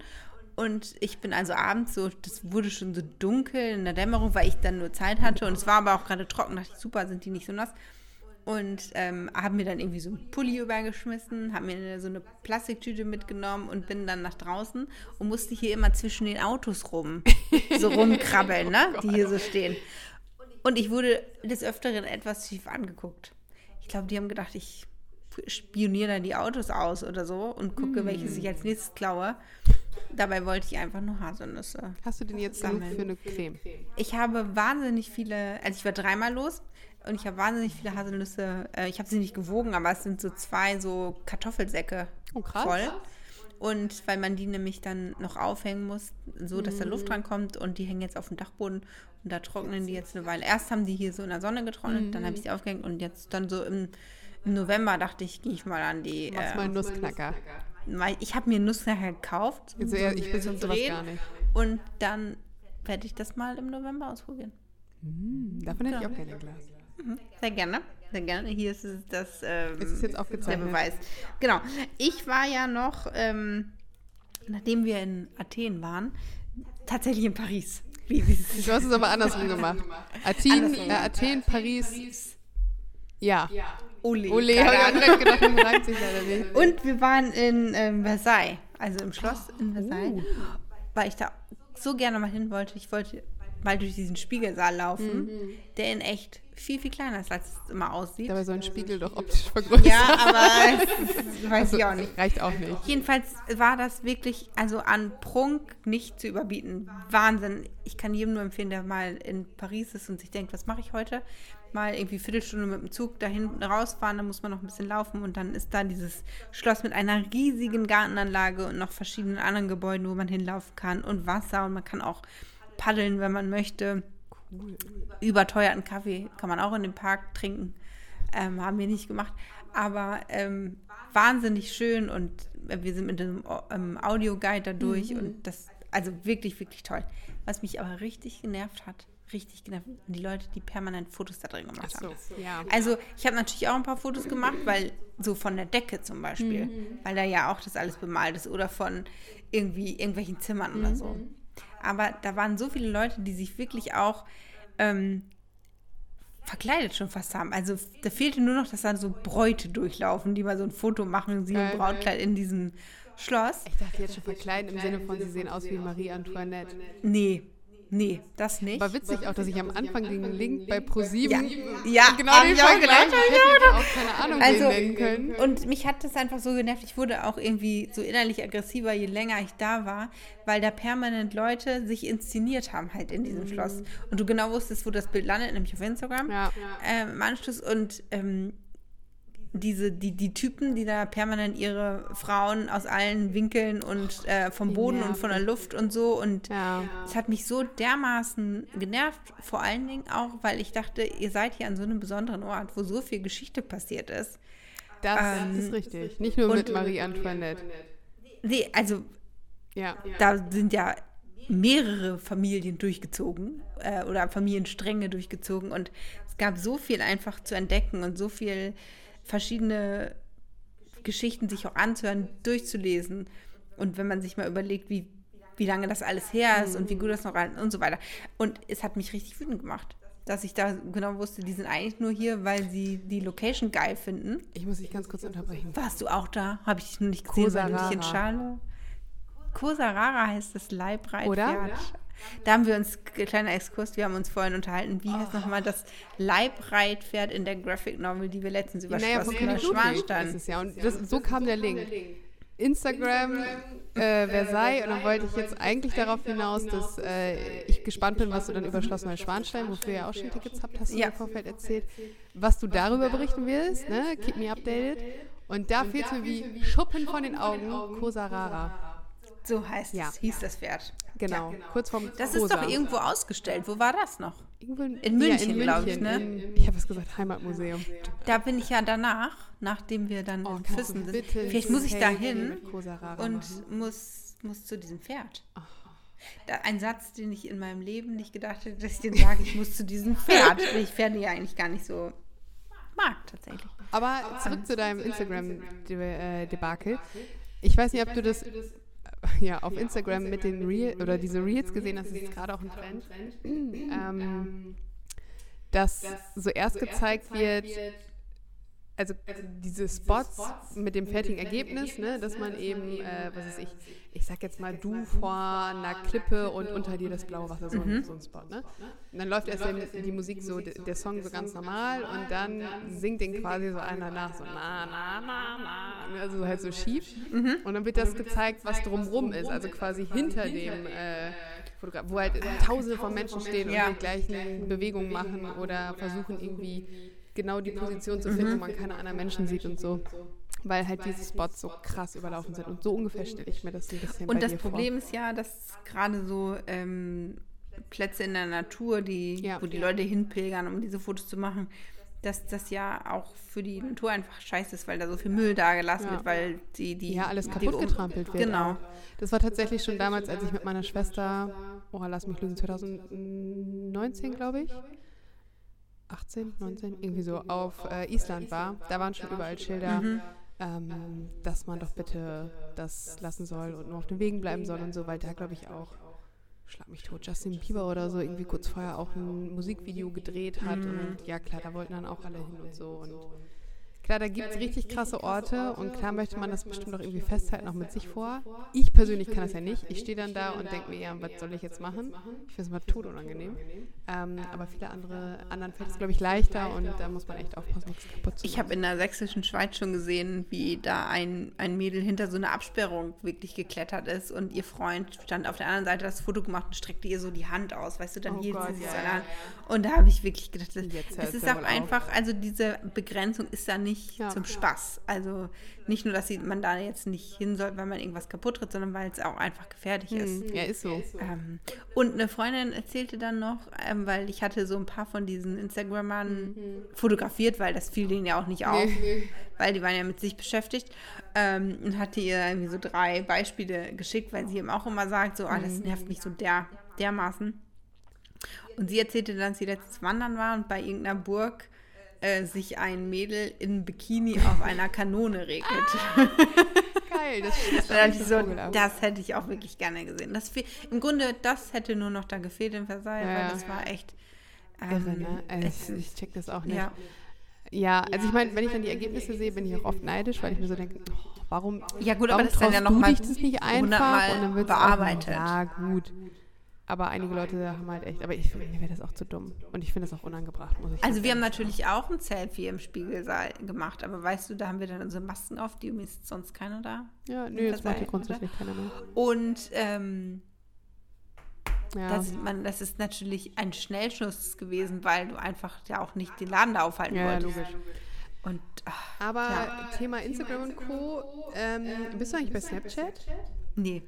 [SPEAKER 3] Und ich bin also abends so, das wurde schon so dunkel in der Dämmerung, weil ich dann nur Zeit hatte und es war aber auch gerade trocken, dachte ich, super, sind die nicht so nass. Und ähm, haben mir dann irgendwie so einen Pulli übergeschmissen, haben mir so eine Plastiktüte mitgenommen und bin dann nach draußen und musste hier immer zwischen den Autos rum, so rumkrabbeln, ne, die hier so stehen. Und ich wurde des Öfteren etwas schief angeguckt. Ich glaube, die haben gedacht, ich spioniere da die Autos aus oder so und gucke, welches ich als nächstes klaue. Dabei wollte ich einfach nur Haselnüsse.
[SPEAKER 2] Hast du denn jetzt
[SPEAKER 3] Sammeln.
[SPEAKER 2] für eine Creme?
[SPEAKER 3] Ich habe wahnsinnig viele, also ich war dreimal los und ich habe wahnsinnig viele Haselnüsse. Äh, ich habe sie nicht gewogen, aber es sind so zwei so Kartoffelsäcke
[SPEAKER 2] Oh, krass.
[SPEAKER 3] voll. Und weil man die nämlich dann noch aufhängen muss, so dass da Luft dran kommt und die hängen jetzt auf dem Dachboden und da trocknen die jetzt eine Weile. Erst haben die hier so in der Sonne getrocknet, dann habe ich sie aufgehängt und jetzt dann so im, im November dachte ich, gehe ich mal an die.
[SPEAKER 2] Machst mal einen
[SPEAKER 3] ähm,
[SPEAKER 2] Nussknacker.
[SPEAKER 3] Weil ich habe mir Nussknacker gekauft.
[SPEAKER 2] Also, ja, ich besitze sowas gar nicht.
[SPEAKER 3] Und dann werde ich das mal im November ausprobieren.
[SPEAKER 2] Davon hätte ich auch gerne ein Glas.
[SPEAKER 3] Sehr gerne. Sehr gerne. Hier ist es das ähm,
[SPEAKER 2] Es ist jetzt
[SPEAKER 3] der. Beweis. Genau. Ich war ja noch, ähm, nachdem wir in Athen waren, tatsächlich in Paris. Wie, wie ist
[SPEAKER 2] Du hast es aber andersrum gemacht. Athen, äh, Athen Paris. Ja.
[SPEAKER 3] Ole, keine
[SPEAKER 2] habe ich auch gerade gedacht, das reimt sich leider nicht.
[SPEAKER 3] Und wir waren in ähm, Versailles, also im Schloss in Versailles,
[SPEAKER 2] Uh.
[SPEAKER 3] weil ich da so gerne mal hin wollte. Ich wollte mal durch diesen Spiegelsaal laufen,
[SPEAKER 2] Mhm.
[SPEAKER 3] der in echt viel, viel kleiner ist, als es immer aussieht.
[SPEAKER 2] Dabei soll ein Spiegel doch optisch vergrößern.
[SPEAKER 3] Ja, aber das weiß ich auch nicht.
[SPEAKER 2] Reicht auch nicht.
[SPEAKER 3] Jedenfalls war das wirklich, also an Prunk nicht zu überbieten. Wahnsinn. Ich kann jedem nur empfehlen, der mal in Paris ist und sich denkt, was mache ich heute? Mal irgendwie Viertelstunde mit dem Zug da hinten rausfahren, dann muss man noch ein bisschen laufen und dann ist da dieses Schloss mit einer riesigen Gartenanlage und noch verschiedenen anderen Gebäuden, wo man hinlaufen kann und Wasser und man kann auch paddeln, wenn man möchte. Überteuerten Kaffee kann man auch in dem Park trinken. Ähm, haben wir nicht gemacht. Aber ähm, wahnsinnig schön und wir sind mit dem ähm, Audioguide da durch
[SPEAKER 2] Mhm.
[SPEAKER 3] und das, also wirklich, wirklich toll. Was mich aber richtig genervt hat, richtig genervt, die Leute, die permanent Fotos da drin gemacht
[SPEAKER 2] Ach so,
[SPEAKER 3] haben.
[SPEAKER 2] ja.
[SPEAKER 3] Also ich habe natürlich auch ein paar Fotos gemacht, weil so von der Decke zum Beispiel,
[SPEAKER 2] Mhm.
[SPEAKER 3] weil da ja auch das alles bemalt ist oder von irgendwie irgendwelchen Zimmern oder so.
[SPEAKER 2] Mhm.
[SPEAKER 3] Aber da waren so viele Leute, die sich wirklich auch ähm, verkleidet schon fast haben. Also da fehlte nur noch, dass da so Bräute durchlaufen, die mal so ein Foto machen, sie im. Brautkleid in diesem Schloss.
[SPEAKER 2] Ich dachte jetzt schon verkleiden im Sinne von, sie sehen aus wie Marie Antoinette.
[SPEAKER 3] Nee, nee, das nicht.
[SPEAKER 2] War witzig auch, dass ich am Anfang den Link bei ProSieben
[SPEAKER 3] Ja, ja,
[SPEAKER 2] genau den.
[SPEAKER 3] Ich
[SPEAKER 2] hätte jetzt auch keine Ahnung
[SPEAKER 3] Also,
[SPEAKER 2] den können.
[SPEAKER 3] und mich hat das einfach so genervt. Ich wurde auch irgendwie so innerlich aggressiver, je länger ich da war, weil da permanent Leute sich inszeniert haben halt in diesem Schloss. Und du genau wusstest, wo das Bild landet, nämlich auf Instagram
[SPEAKER 2] Ja.
[SPEAKER 3] ähm, im Anschluss. Und ähm, diese, die, die Typen, die da permanent ihre Frauen aus allen Winkeln und äh, vom Boden und von der Luft und so. Und
[SPEAKER 2] Ja.
[SPEAKER 3] es hat mich so dermaßen genervt, vor allen Dingen auch, weil ich dachte, ihr seid hier an so einem besonderen Ort, wo so viel Geschichte passiert ist.
[SPEAKER 2] Das
[SPEAKER 3] Ähm,
[SPEAKER 2] ist richtig. Nicht nur mit Marie Antoinette.
[SPEAKER 3] Nee, also
[SPEAKER 2] Ja.
[SPEAKER 3] da sind ja mehrere Familien durchgezogen äh, oder Familienstränge durchgezogen und es gab so viel einfach zu entdecken und so viel verschiedene Geschichten sich auch anzuhören, durchzulesen und wenn man sich mal überlegt, wie, wie lange das alles her ist und wie gut das noch alt und so weiter. Und es hat mich richtig wütend gemacht, dass ich da genau wusste, die sind eigentlich nur hier, weil sie die Location geil finden.
[SPEAKER 2] Ich muss dich ganz kurz unterbrechen.
[SPEAKER 3] Warst du auch da? Habe ich dich noch nicht gesehen, weil du dich in. Schale. Kosarara heißt das Leibreitpferd.
[SPEAKER 2] Oder?
[SPEAKER 3] Da haben wir uns, kleiner Exkurs, wir haben uns vorhin unterhalten, wie heißt nochmal das Leibreitpferd in der Graphic Novel, die wir letztens über
[SPEAKER 2] Naja, ist es ja. Und das, so kam der Link. Instagram, äh, Versailles. Und dann wollte ich jetzt eigentlich darauf hinaus, dass äh, ich gespannt bin, was du dann über Schloss Neuschwanstein, wofür ihr auch schon Tickets habt, hast du
[SPEAKER 3] Ja.
[SPEAKER 2] mir im Vorfeld erzählt, was du darüber berichten wirst. Ne? Keep me updated. Und da fehlt mir wie Schuppen von den Augen Kosarara.
[SPEAKER 3] So heißt
[SPEAKER 2] Ja.
[SPEAKER 3] es, hieß das Pferd.
[SPEAKER 2] Genau, kurz vorm
[SPEAKER 3] Das
[SPEAKER 2] Kosa.
[SPEAKER 3] ist doch irgendwo ausgestellt. Wo war das noch?
[SPEAKER 2] Irgendwo in,
[SPEAKER 3] in München, glaub ich, ne?
[SPEAKER 2] In, ich habe es gesagt, Heimatmuseum.
[SPEAKER 3] Da bin ich ja danach, nachdem wir dann
[SPEAKER 2] Oh,
[SPEAKER 3] Füssen sind.
[SPEAKER 2] bitte
[SPEAKER 3] Vielleicht muss ich da hin und muss, muss zu diesem Pferd. Da, ein Satz, den ich in meinem Leben nicht gedacht hätte, dass ich den sage, ich muss zu diesem Pferd, ich Pferde ja eigentlich gar nicht so mag, tatsächlich.
[SPEAKER 2] Aber zurück zu deinem Instagram-Debakel. Ich weiß nicht, ob du das äh, ja, auf Instagram mit den Reels oder diese Reels gesehen das ist gerade auch ein Trend, ähm, dass so erst gezeigt wird, also diese Spots mit dem fertigen Ergebnis, ne, dass man eben, äh, was weiß ich, ich sag jetzt mal du vor einer Klippe und unter dir das blaue Wasser, so, ein, so ein Spot, ne? Und dann läuft erst der, die Musik so, der der Song so ganz normal und dann singt den quasi so einer nach, so na, na, na, na, ne, also halt so schief. Und dann wird das gezeigt, was drumrum ist, also quasi hinter dem äh, Fotograf, wo halt tausende von Menschen stehen und die gleichen Bewegungen machen oder versuchen irgendwie genau die Position zu finden, wo man keine anderen Menschen sieht und so. Weil halt diese Spots so krass überlaufen sind. Und so ungefähr stelle ich mir das ein bisschen
[SPEAKER 3] Und das Problem ist ja, dass gerade so ähm, Plätze in der Natur, die,
[SPEAKER 2] Ja.
[SPEAKER 3] wo die Leute hinpilgern, um diese Fotos zu machen, dass das ja auch für die Natur einfach scheiße ist, weil da so viel Müll da gelassen
[SPEAKER 2] Ja.
[SPEAKER 3] wird, weil die, die
[SPEAKER 2] vor. Ja, alles kaputt getrampelt wird.
[SPEAKER 3] Genau.
[SPEAKER 2] Das war tatsächlich schon damals, als ich mit meiner Schwester, oh, lass mich lügen, 2019, glaube ich. 18, 19, irgendwie so, auf äh, Island war. Da waren schon überall Schilder,
[SPEAKER 3] Mhm.
[SPEAKER 2] ähm, dass man doch bitte das lassen soll und nur auf den Wegen bleiben soll und so, weil da, glaube ich, auch, schlag mich tot, Justin Bieber oder so irgendwie kurz vorher auch ein Musikvideo gedreht hat.
[SPEAKER 3] Mhm.
[SPEAKER 2] Und ja, klar, da wollten dann auch alle hin und so. Und Klar, da gibt es richtig krasse Orte und klar möchte man das bestimmt auch irgendwie festhalten, auch mit sich vor. Ich persönlich kann das ja nicht. Ich stehe dann da und denke mir, ja, was soll ich jetzt machen? Ich finde es mal totunangenehm. Ähm, aber viele andere, anderen fällt es, glaube ich, leichter und da muss man echt aufpassen, nichts kaputt zu
[SPEAKER 3] Ich habe in der sächsischen Schweiz schon gesehen, wie da ein, ein Mädel hinter so eine Absperrung wirklich geklettert ist und ihr Freund stand auf der anderen Seite, hat das Foto gemacht und streckte ihr so die Hand aus, weißt du, dann
[SPEAKER 2] Oh
[SPEAKER 3] hielt
[SPEAKER 2] Gott,
[SPEAKER 3] sie sich
[SPEAKER 2] ja,
[SPEAKER 3] so an
[SPEAKER 2] ja.
[SPEAKER 3] Und da habe ich wirklich gedacht, das, es ist auch
[SPEAKER 2] wohl auf.
[SPEAKER 3] einfach, also diese Begrenzung ist da nicht
[SPEAKER 2] Ja.
[SPEAKER 3] zum Spaß. Also nicht nur, dass sie, man da jetzt nicht hin soll, weil man irgendwas kaputt tritt, sondern weil es auch einfach gefährlich ist.
[SPEAKER 2] Hm, Ja, ist so.
[SPEAKER 3] Ähm, und eine Freundin erzählte dann noch, ähm, weil ich hatte so ein paar von diesen Instagrammern fotografiert, weil das fiel denen ja auch nicht auf,
[SPEAKER 2] Nee.
[SPEAKER 3] weil die waren ja mit sich beschäftigt ähm, und hatte ihr irgendwie so drei Beispiele geschickt, weil sie eben auch immer sagt, so, ah, das nervt mich so der, dermaßen. Und sie erzählte dann, dass sie letztens wandern war und bei irgendeiner Burg äh, sich ein Mädel in Bikini auf einer Kanone regnet.
[SPEAKER 2] Geil, das ist
[SPEAKER 3] Da ich so, das hätte ich auch wirklich gerne gesehen. Das Im Grunde, das hätte nur noch da gefehlt in Versailles,
[SPEAKER 2] Ja.
[SPEAKER 3] weil das war echt.
[SPEAKER 2] Irre,
[SPEAKER 3] Ähm,
[SPEAKER 2] ne? Also
[SPEAKER 3] es-
[SPEAKER 2] ich, ich check das auch nicht.
[SPEAKER 3] ja.
[SPEAKER 2] Ja, also ich meine, wenn ich dann die Ergebnisse sehe, bin ich auch oft neidisch, weil ich mir so denke, oh, warum,
[SPEAKER 3] ja, gut, aber
[SPEAKER 2] warum
[SPEAKER 3] das ist dann ja
[SPEAKER 2] traust
[SPEAKER 3] noch
[SPEAKER 2] du dich das nicht einfach?
[SPEAKER 3] hundertmal
[SPEAKER 2] Und dann auch-
[SPEAKER 3] bearbeitet.
[SPEAKER 2] Ja, gut. Aber einige Leute haben halt echt, aber ich finde, mir wäre das auch zu dumm. Und ich finde das auch unangebracht, muss ich
[SPEAKER 3] Also wir haben natürlich auch ein Selfie im Spiegelsaal gemacht, aber weißt du, da haben wir dann unsere Masken auf, die ist sonst keiner da.
[SPEAKER 2] Ja, nö, das macht hier grundsätzlich keiner mehr.
[SPEAKER 3] Und ähm,
[SPEAKER 2] Ja.
[SPEAKER 3] das, man, das ist natürlich ein Schnellschuss gewesen, weil du einfach ja auch nicht den Laden da aufhalten
[SPEAKER 2] Ja,
[SPEAKER 3] wolltest.
[SPEAKER 2] logisch.
[SPEAKER 3] Und ach,
[SPEAKER 2] Aber
[SPEAKER 3] Ja.
[SPEAKER 2] Thema Instagram und Co. Ähm, bist du eigentlich bei Snapchat?
[SPEAKER 3] nee.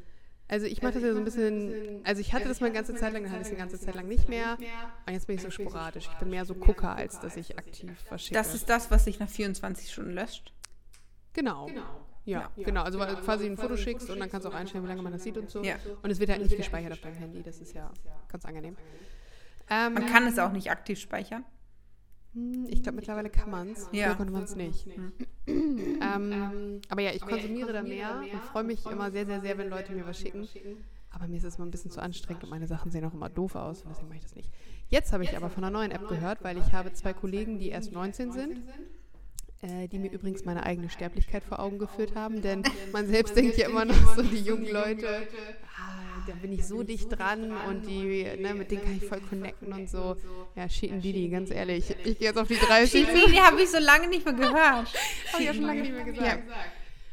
[SPEAKER 2] Also ich mache das ja so ein bisschen, also ich hatte das mal eine ganze Zeit lang, dann hatte ich es eine ganze Zeit lang nicht mehr. Und jetzt bin ich so sporadisch. Ich bin mehr so Gucker, als dass ich aktiv was schicke.
[SPEAKER 3] Das ist das, was sich nach 24 Stunden löscht.
[SPEAKER 2] genau. Ja, genau. Also weil du quasi ein Foto schickst und dann kannst du auch einstellen, wie lange man das sieht und so.
[SPEAKER 3] Ja.
[SPEAKER 2] Und es wird halt nicht gespeichert auf deinem Handy. Das ist ja ganz angenehm. Ähm,
[SPEAKER 3] Man kann es auch nicht aktiv speichern.
[SPEAKER 2] Hm, Ich glaube, mittlerweile kann man es.
[SPEAKER 3] Ja.
[SPEAKER 2] Früher konnte man es nicht. Ähm, aber ja, ich konsumiere da mehr und freue mich immer sehr, sehr, sehr, wenn Leute mir was schicken. Aber mir ist es immer ein bisschen zu anstrengend und meine Sachen sehen auch immer doof aus und deswegen mache ich das nicht. Jetzt habe ich aber von einer neuen App gehört, weil ich habe zwei Kollegen, die erst 19 sind, äh, die mir übrigens meine eigene Sterblichkeit vor Augen geführt haben, denn man selbst denkt ja immer noch so, die jungen Leute, da bin ich so dicht dran und die, ne, mit denen kann ich voll connecten und so. Ja, Cheaten Didi, ganz ehrlich. Ich gehe jetzt auf die 30.
[SPEAKER 3] Die habe ich so lange nicht mehr gehört.
[SPEAKER 2] Habe ich ja schon lange nicht mehr gesagt.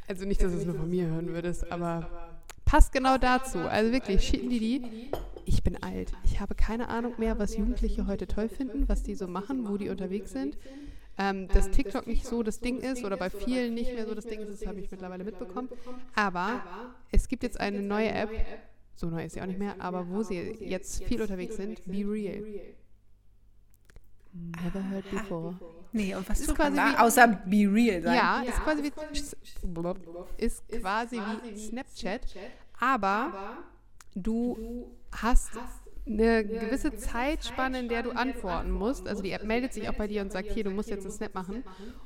[SPEAKER 2] Also nicht, dass du es nur von mir hören würdest, aber passt genau dazu. Also wirklich, Cheaten Didi. Ich bin alt. Ich habe keine Ahnung mehr, was Jugendliche heute toll finden, was die so machen, wo die unterwegs sind. Ähm, dass TikTok nicht so das Ding ist oder bei vielen nicht mehr so das Ding ist, das habe ich mittlerweile mitbekommen. Aber es gibt jetzt eine neue App, so neu ist sie auch nicht mehr, aber wo sie jetzt viel unterwegs sind, Be Real. Never heard before.
[SPEAKER 3] Nee, und was
[SPEAKER 2] Ist quasi
[SPEAKER 3] da?
[SPEAKER 2] wie-
[SPEAKER 3] Außer Be Real sein.
[SPEAKER 2] Ja, ist quasi wie, ist quasi wie Snapchat, aber du hast eine gewisse Zeitspanne, in der du antworten musst. Also die App meldet sich auch bei dir und sagt, hier, du musst jetzt einen Snap machen.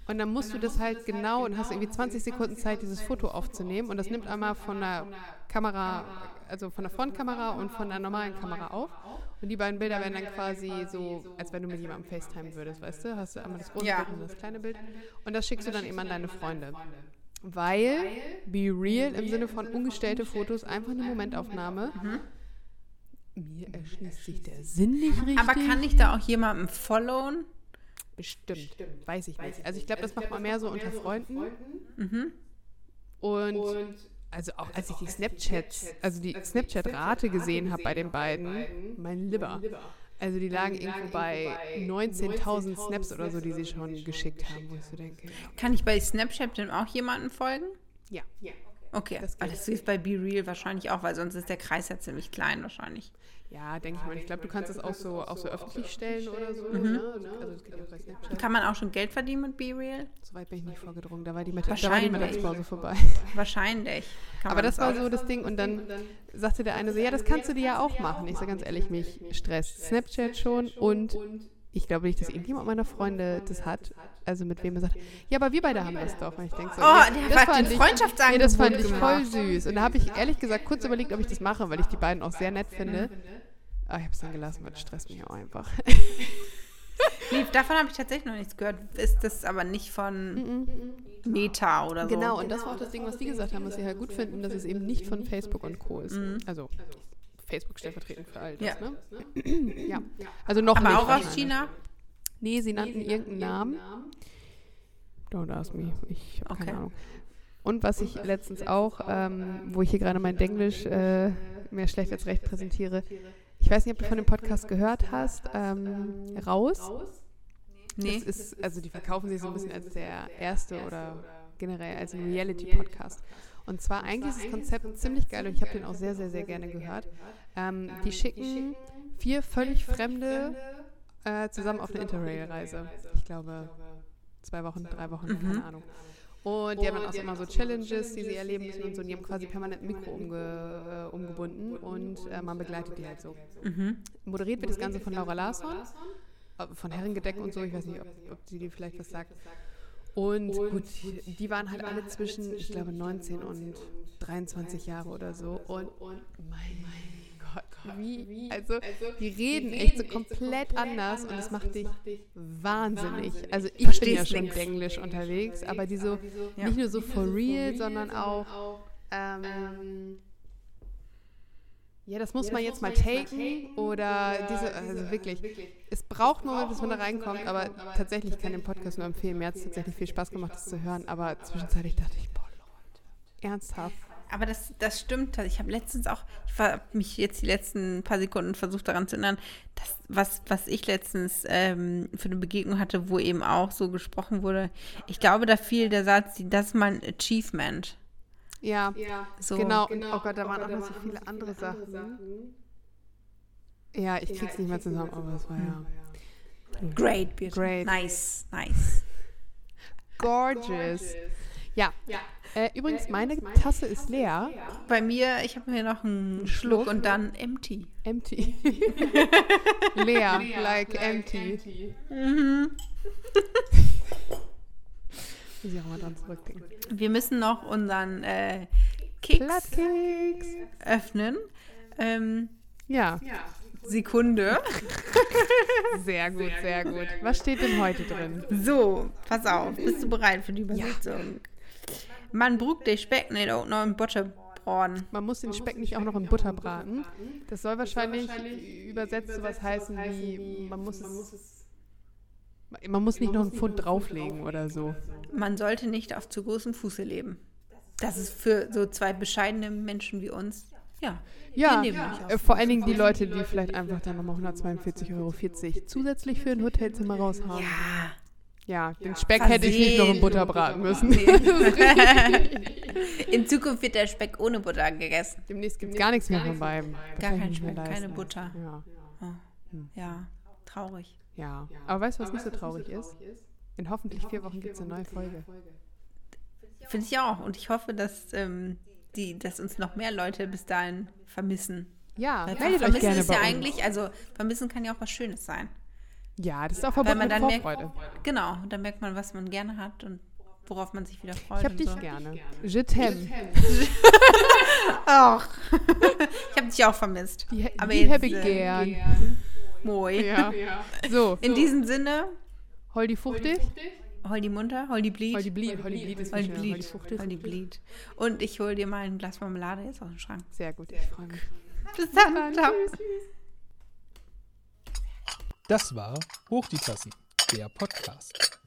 [SPEAKER 2] Und dann musst du das halt genau und hast irgendwie 20 Sekunden Zeit, dieses Foto aufzunehmen. Und das nimmt einmal von der Kamera, also von der Frontkamera und von der normalen Kamera auf. Und die beiden Bilder werden dann quasi so, als wenn du mit jemandem FaceTime würdest, weißt du? Hast du einmal das große
[SPEAKER 3] Ja.
[SPEAKER 2] Bild und das kleine Bild. Und das schickst du dann eben an deine Freunde. Weil Be Real im Sinne von ungestellte Fotos einfach eine Momentaufnahme. Mir erschließt sich der Sinn nicht richtig.
[SPEAKER 3] Aber kann ich da auch jemandem followen?
[SPEAKER 2] Bestimmt. Weiß ich nicht. Also ich glaube, das macht man mehr so unter Freunden. Und also auch als ich die Snapchats, also die Snapchat-Rate gesehen habe bei den beiden, mein Lieber. Also die lagen irgendwo bei 19.000 Snaps oder so, die sie schon geschickt haben, wo ich so denke.
[SPEAKER 3] Kann ich bei Snapchat denn auch jemandem folgen?
[SPEAKER 2] Ja.
[SPEAKER 3] Okay,
[SPEAKER 2] Das
[SPEAKER 3] das,
[SPEAKER 2] geht.
[SPEAKER 3] das ist bei Be Real wahrscheinlich auch, weil sonst ist der Kreis ja ziemlich klein wahrscheinlich.
[SPEAKER 2] Ja, denke ich mal. Ich glaube, du kannst es auch so, auch so öffentlich stellen oder so. Ne? Also das geht ja auch bei Snapchat.
[SPEAKER 3] Kann man auch schon Geld verdienen mit Be Real?
[SPEAKER 2] Soweit bin ich nicht vorgedrungen. Da war die, Mittag da war die
[SPEAKER 3] Wahrscheinlich.
[SPEAKER 2] Mittagspause vorbei.
[SPEAKER 3] Wahrscheinlich. Kann
[SPEAKER 2] Aber das war so das Ding. Und dann sagte der eine so, ja, das kannst du dir ja auch machen. Ich sage ganz ehrlich, mich stresst Snapchat schon. Und ich glaube nicht, dass irgendjemand meiner Freunde das hat. Also mit wem er sagt, ja, aber wir beide haben das doch. Und ich denke so,
[SPEAKER 3] Oh,
[SPEAKER 2] nee,
[SPEAKER 3] der
[SPEAKER 2] das
[SPEAKER 3] hat
[SPEAKER 2] ich-
[SPEAKER 3] Freundschaftsangebot
[SPEAKER 2] Nee, das fand ich voll süß. Und da habe ich ehrlich gesagt kurz überlegt, ob ich das mache, weil ich die beiden auch sehr nett finde. Aber ich habe es dann gelassen, weil das stresst mich auch einfach.
[SPEAKER 3] Nee, davon habe ich tatsächlich noch nichts gehört. Ist das aber nicht von Meta oder so?
[SPEAKER 2] Genau, und das war auch das Ding, was die gesagt haben, was sie halt gut finden, dass es eben nicht von Facebook und Co. ist. Also Facebook stellvertretend für all das,
[SPEAKER 3] Ja.
[SPEAKER 2] ne? ja. Also noch
[SPEAKER 3] Aber auch aus. China?
[SPEAKER 2] Nee, sie nannten irgendeinen Namen. Don't ask me. Ich habe
[SPEAKER 3] Okay.
[SPEAKER 2] keine Ahnung. Und was ich letztens auch, ähm, wo ich hier gerade mein Denglisch äh, mehr schlecht als recht präsentiere, ich weiß nicht, ob du von dem Podcast gehört hast, ähm, Raus.
[SPEAKER 3] Nee.
[SPEAKER 2] Das ist, also die verkaufen sich so ein bisschen als der erste oder generell als ein Reality-Podcast. Und zwar eigentlich ist das Konzept ziemlich geil und ich habe den auch sehr, sehr, sehr gerne gehört. Ähm, die schicken vier völlig Fremde äh, zusammen auf eine Interrail-Reise. Ich glaube, zwei Wochen, drei Wochen, keine Ahnung. Und die haben dann auch immer so Challenges, die sie erleben müssen und so. Und die haben quasi permanent ein Mikro umge, äh, umgebunden und äh, man begleitet die halt so. Moderiert wird das Ganze von Laura Larsson, äh, von Herrengedeck und so. Ich weiß nicht, ob, ob sie dir vielleicht was sagt. Und gut, die waren halt alle zwischen, ich glaube, 19 und 23 Jahre oder so. Und, mein Gott, wie, also die reden echt so komplett anders und das macht dich wahnsinnig. Also ich bin ja schon
[SPEAKER 3] nix.
[SPEAKER 2] Englisch unterwegs, aber die so,
[SPEAKER 3] Ja.
[SPEAKER 2] nicht nur so for real, sondern auch, ähm, Ja, das muss man jetzt mal taken oder diese, also wirklich. Es braucht Moment, bis man da reinkommt, aber tatsächlich kann den Podcast nur empfehlen. Mir hat es tatsächlich viel Spaß gemacht, das zu hören, aber zwischenzeitlich dachte ich, boah, Leute, ernsthaft.
[SPEAKER 3] Aber das, das stimmt. Ich habe letztens auch, ich habe mich jetzt die letzten paar Sekunden versucht daran zu erinnern, dass, was, was ich letztens ähm, für eine Begegnung hatte, wo eben auch so gesprochen wurde. Ich glaube, da fiel der Satz, das ist mein Achievement.
[SPEAKER 2] Ja,
[SPEAKER 3] So.
[SPEAKER 2] genau. Oh Gott, da waren auch noch so viele andere Sachen. Ja, ich krieg's nicht mehr zusammen, aber es war ja
[SPEAKER 3] Great, Birte.
[SPEAKER 2] Great.
[SPEAKER 3] Nice, nice.
[SPEAKER 2] gorgeous. Ja. Äh, übrigens, meine Tasse ist leer.
[SPEAKER 3] Bei mir, ich habe mir noch einen Schluck und dann empty.
[SPEAKER 2] Empty. leer, like empty. Muss ich auch mal dran zurückdenken.
[SPEAKER 3] Wir müssen noch unseren äh, Keks
[SPEAKER 2] Plattkeks.
[SPEAKER 3] öffnen. Ähm,
[SPEAKER 2] Ja,
[SPEAKER 3] Sekunde.
[SPEAKER 2] sehr gut, sehr gut. Was steht denn heute drin?
[SPEAKER 3] So, pass auf. Bist du bereit für die Übersetzung? Man brugt den Speck nicht auch noch in Butter braten.
[SPEAKER 2] Man muss den Speck nicht auch noch in Butter braten. Das soll wahrscheinlich übersetzt sowas heißen wie, man muss es... Man muss nicht noch einen Pfund drauflegen oder so.
[SPEAKER 3] Man sollte nicht auf zu großem Fuße leben. Das ist für so zwei bescheidene Menschen wie uns. Ja.
[SPEAKER 2] Ja,
[SPEAKER 3] auf
[SPEAKER 2] äh, vor allen Dingen die Leute, die vielleicht einfach dann nochmal 142,40 Euro zusätzlich für ein Hotelzimmer raushaben.
[SPEAKER 3] Ja.
[SPEAKER 2] Ja, den Speck hätte ich nicht noch in Butter braten müssen.
[SPEAKER 3] In Zukunft wird der Speck ohne Butter gegessen.
[SPEAKER 2] Demnächst gibt es gar nichts mehr von beiden.
[SPEAKER 3] Gar kein Speck, keine. Butter.
[SPEAKER 2] Ja,
[SPEAKER 3] Ja, traurig.
[SPEAKER 2] ja. Aber weißt du, was nicht so traurig ist? In hoffentlich vier Wochen gibt es eine neue Folge.
[SPEAKER 3] Finde ich auch. Und ich hoffe, dass, ähm, die, dass uns noch mehr Leute bis dahin vermissen.
[SPEAKER 2] Ja, meldet euch
[SPEAKER 3] vermissen
[SPEAKER 2] gerne
[SPEAKER 3] ist ja
[SPEAKER 2] bei uns.
[SPEAKER 3] eigentlich, also vermissen kann ja auch was Schönes sein.
[SPEAKER 2] Ja, das ist auch
[SPEAKER 3] Weil
[SPEAKER 2] verbunden
[SPEAKER 3] man
[SPEAKER 2] mit
[SPEAKER 3] dann merkt,
[SPEAKER 2] Vorfreude.
[SPEAKER 3] genau, und dann merkt man, was man gerne hat und worauf man sich wieder freut.
[SPEAKER 2] Ich hab
[SPEAKER 3] und
[SPEAKER 2] dich
[SPEAKER 3] so.
[SPEAKER 2] gerne. Je t'aime.
[SPEAKER 3] Ach. ich habe dich auch vermisst.
[SPEAKER 2] Die,
[SPEAKER 3] Aber
[SPEAKER 2] die
[SPEAKER 3] jetzt,
[SPEAKER 2] habe ich
[SPEAKER 3] äh,
[SPEAKER 2] gern.
[SPEAKER 3] Moi.
[SPEAKER 2] Ja. So,
[SPEAKER 3] In diesem Sinne,
[SPEAKER 2] Holdi Fuchtig.
[SPEAKER 3] hol die munter, hol die blied.
[SPEAKER 2] Holdi Blied. Holdi Blied ist
[SPEAKER 3] Hol die
[SPEAKER 2] viel schöner. Holdi
[SPEAKER 3] blied.
[SPEAKER 2] Fuchtig.
[SPEAKER 3] Hol die blied. Und ich hol dir mal ein Glas Marmelade jetzt aus dem Schrank.
[SPEAKER 2] Sehr gut, ich freue mich.
[SPEAKER 3] Bis dann. Ciao.
[SPEAKER 1] Das war Hoch die Tassen, der Podcast.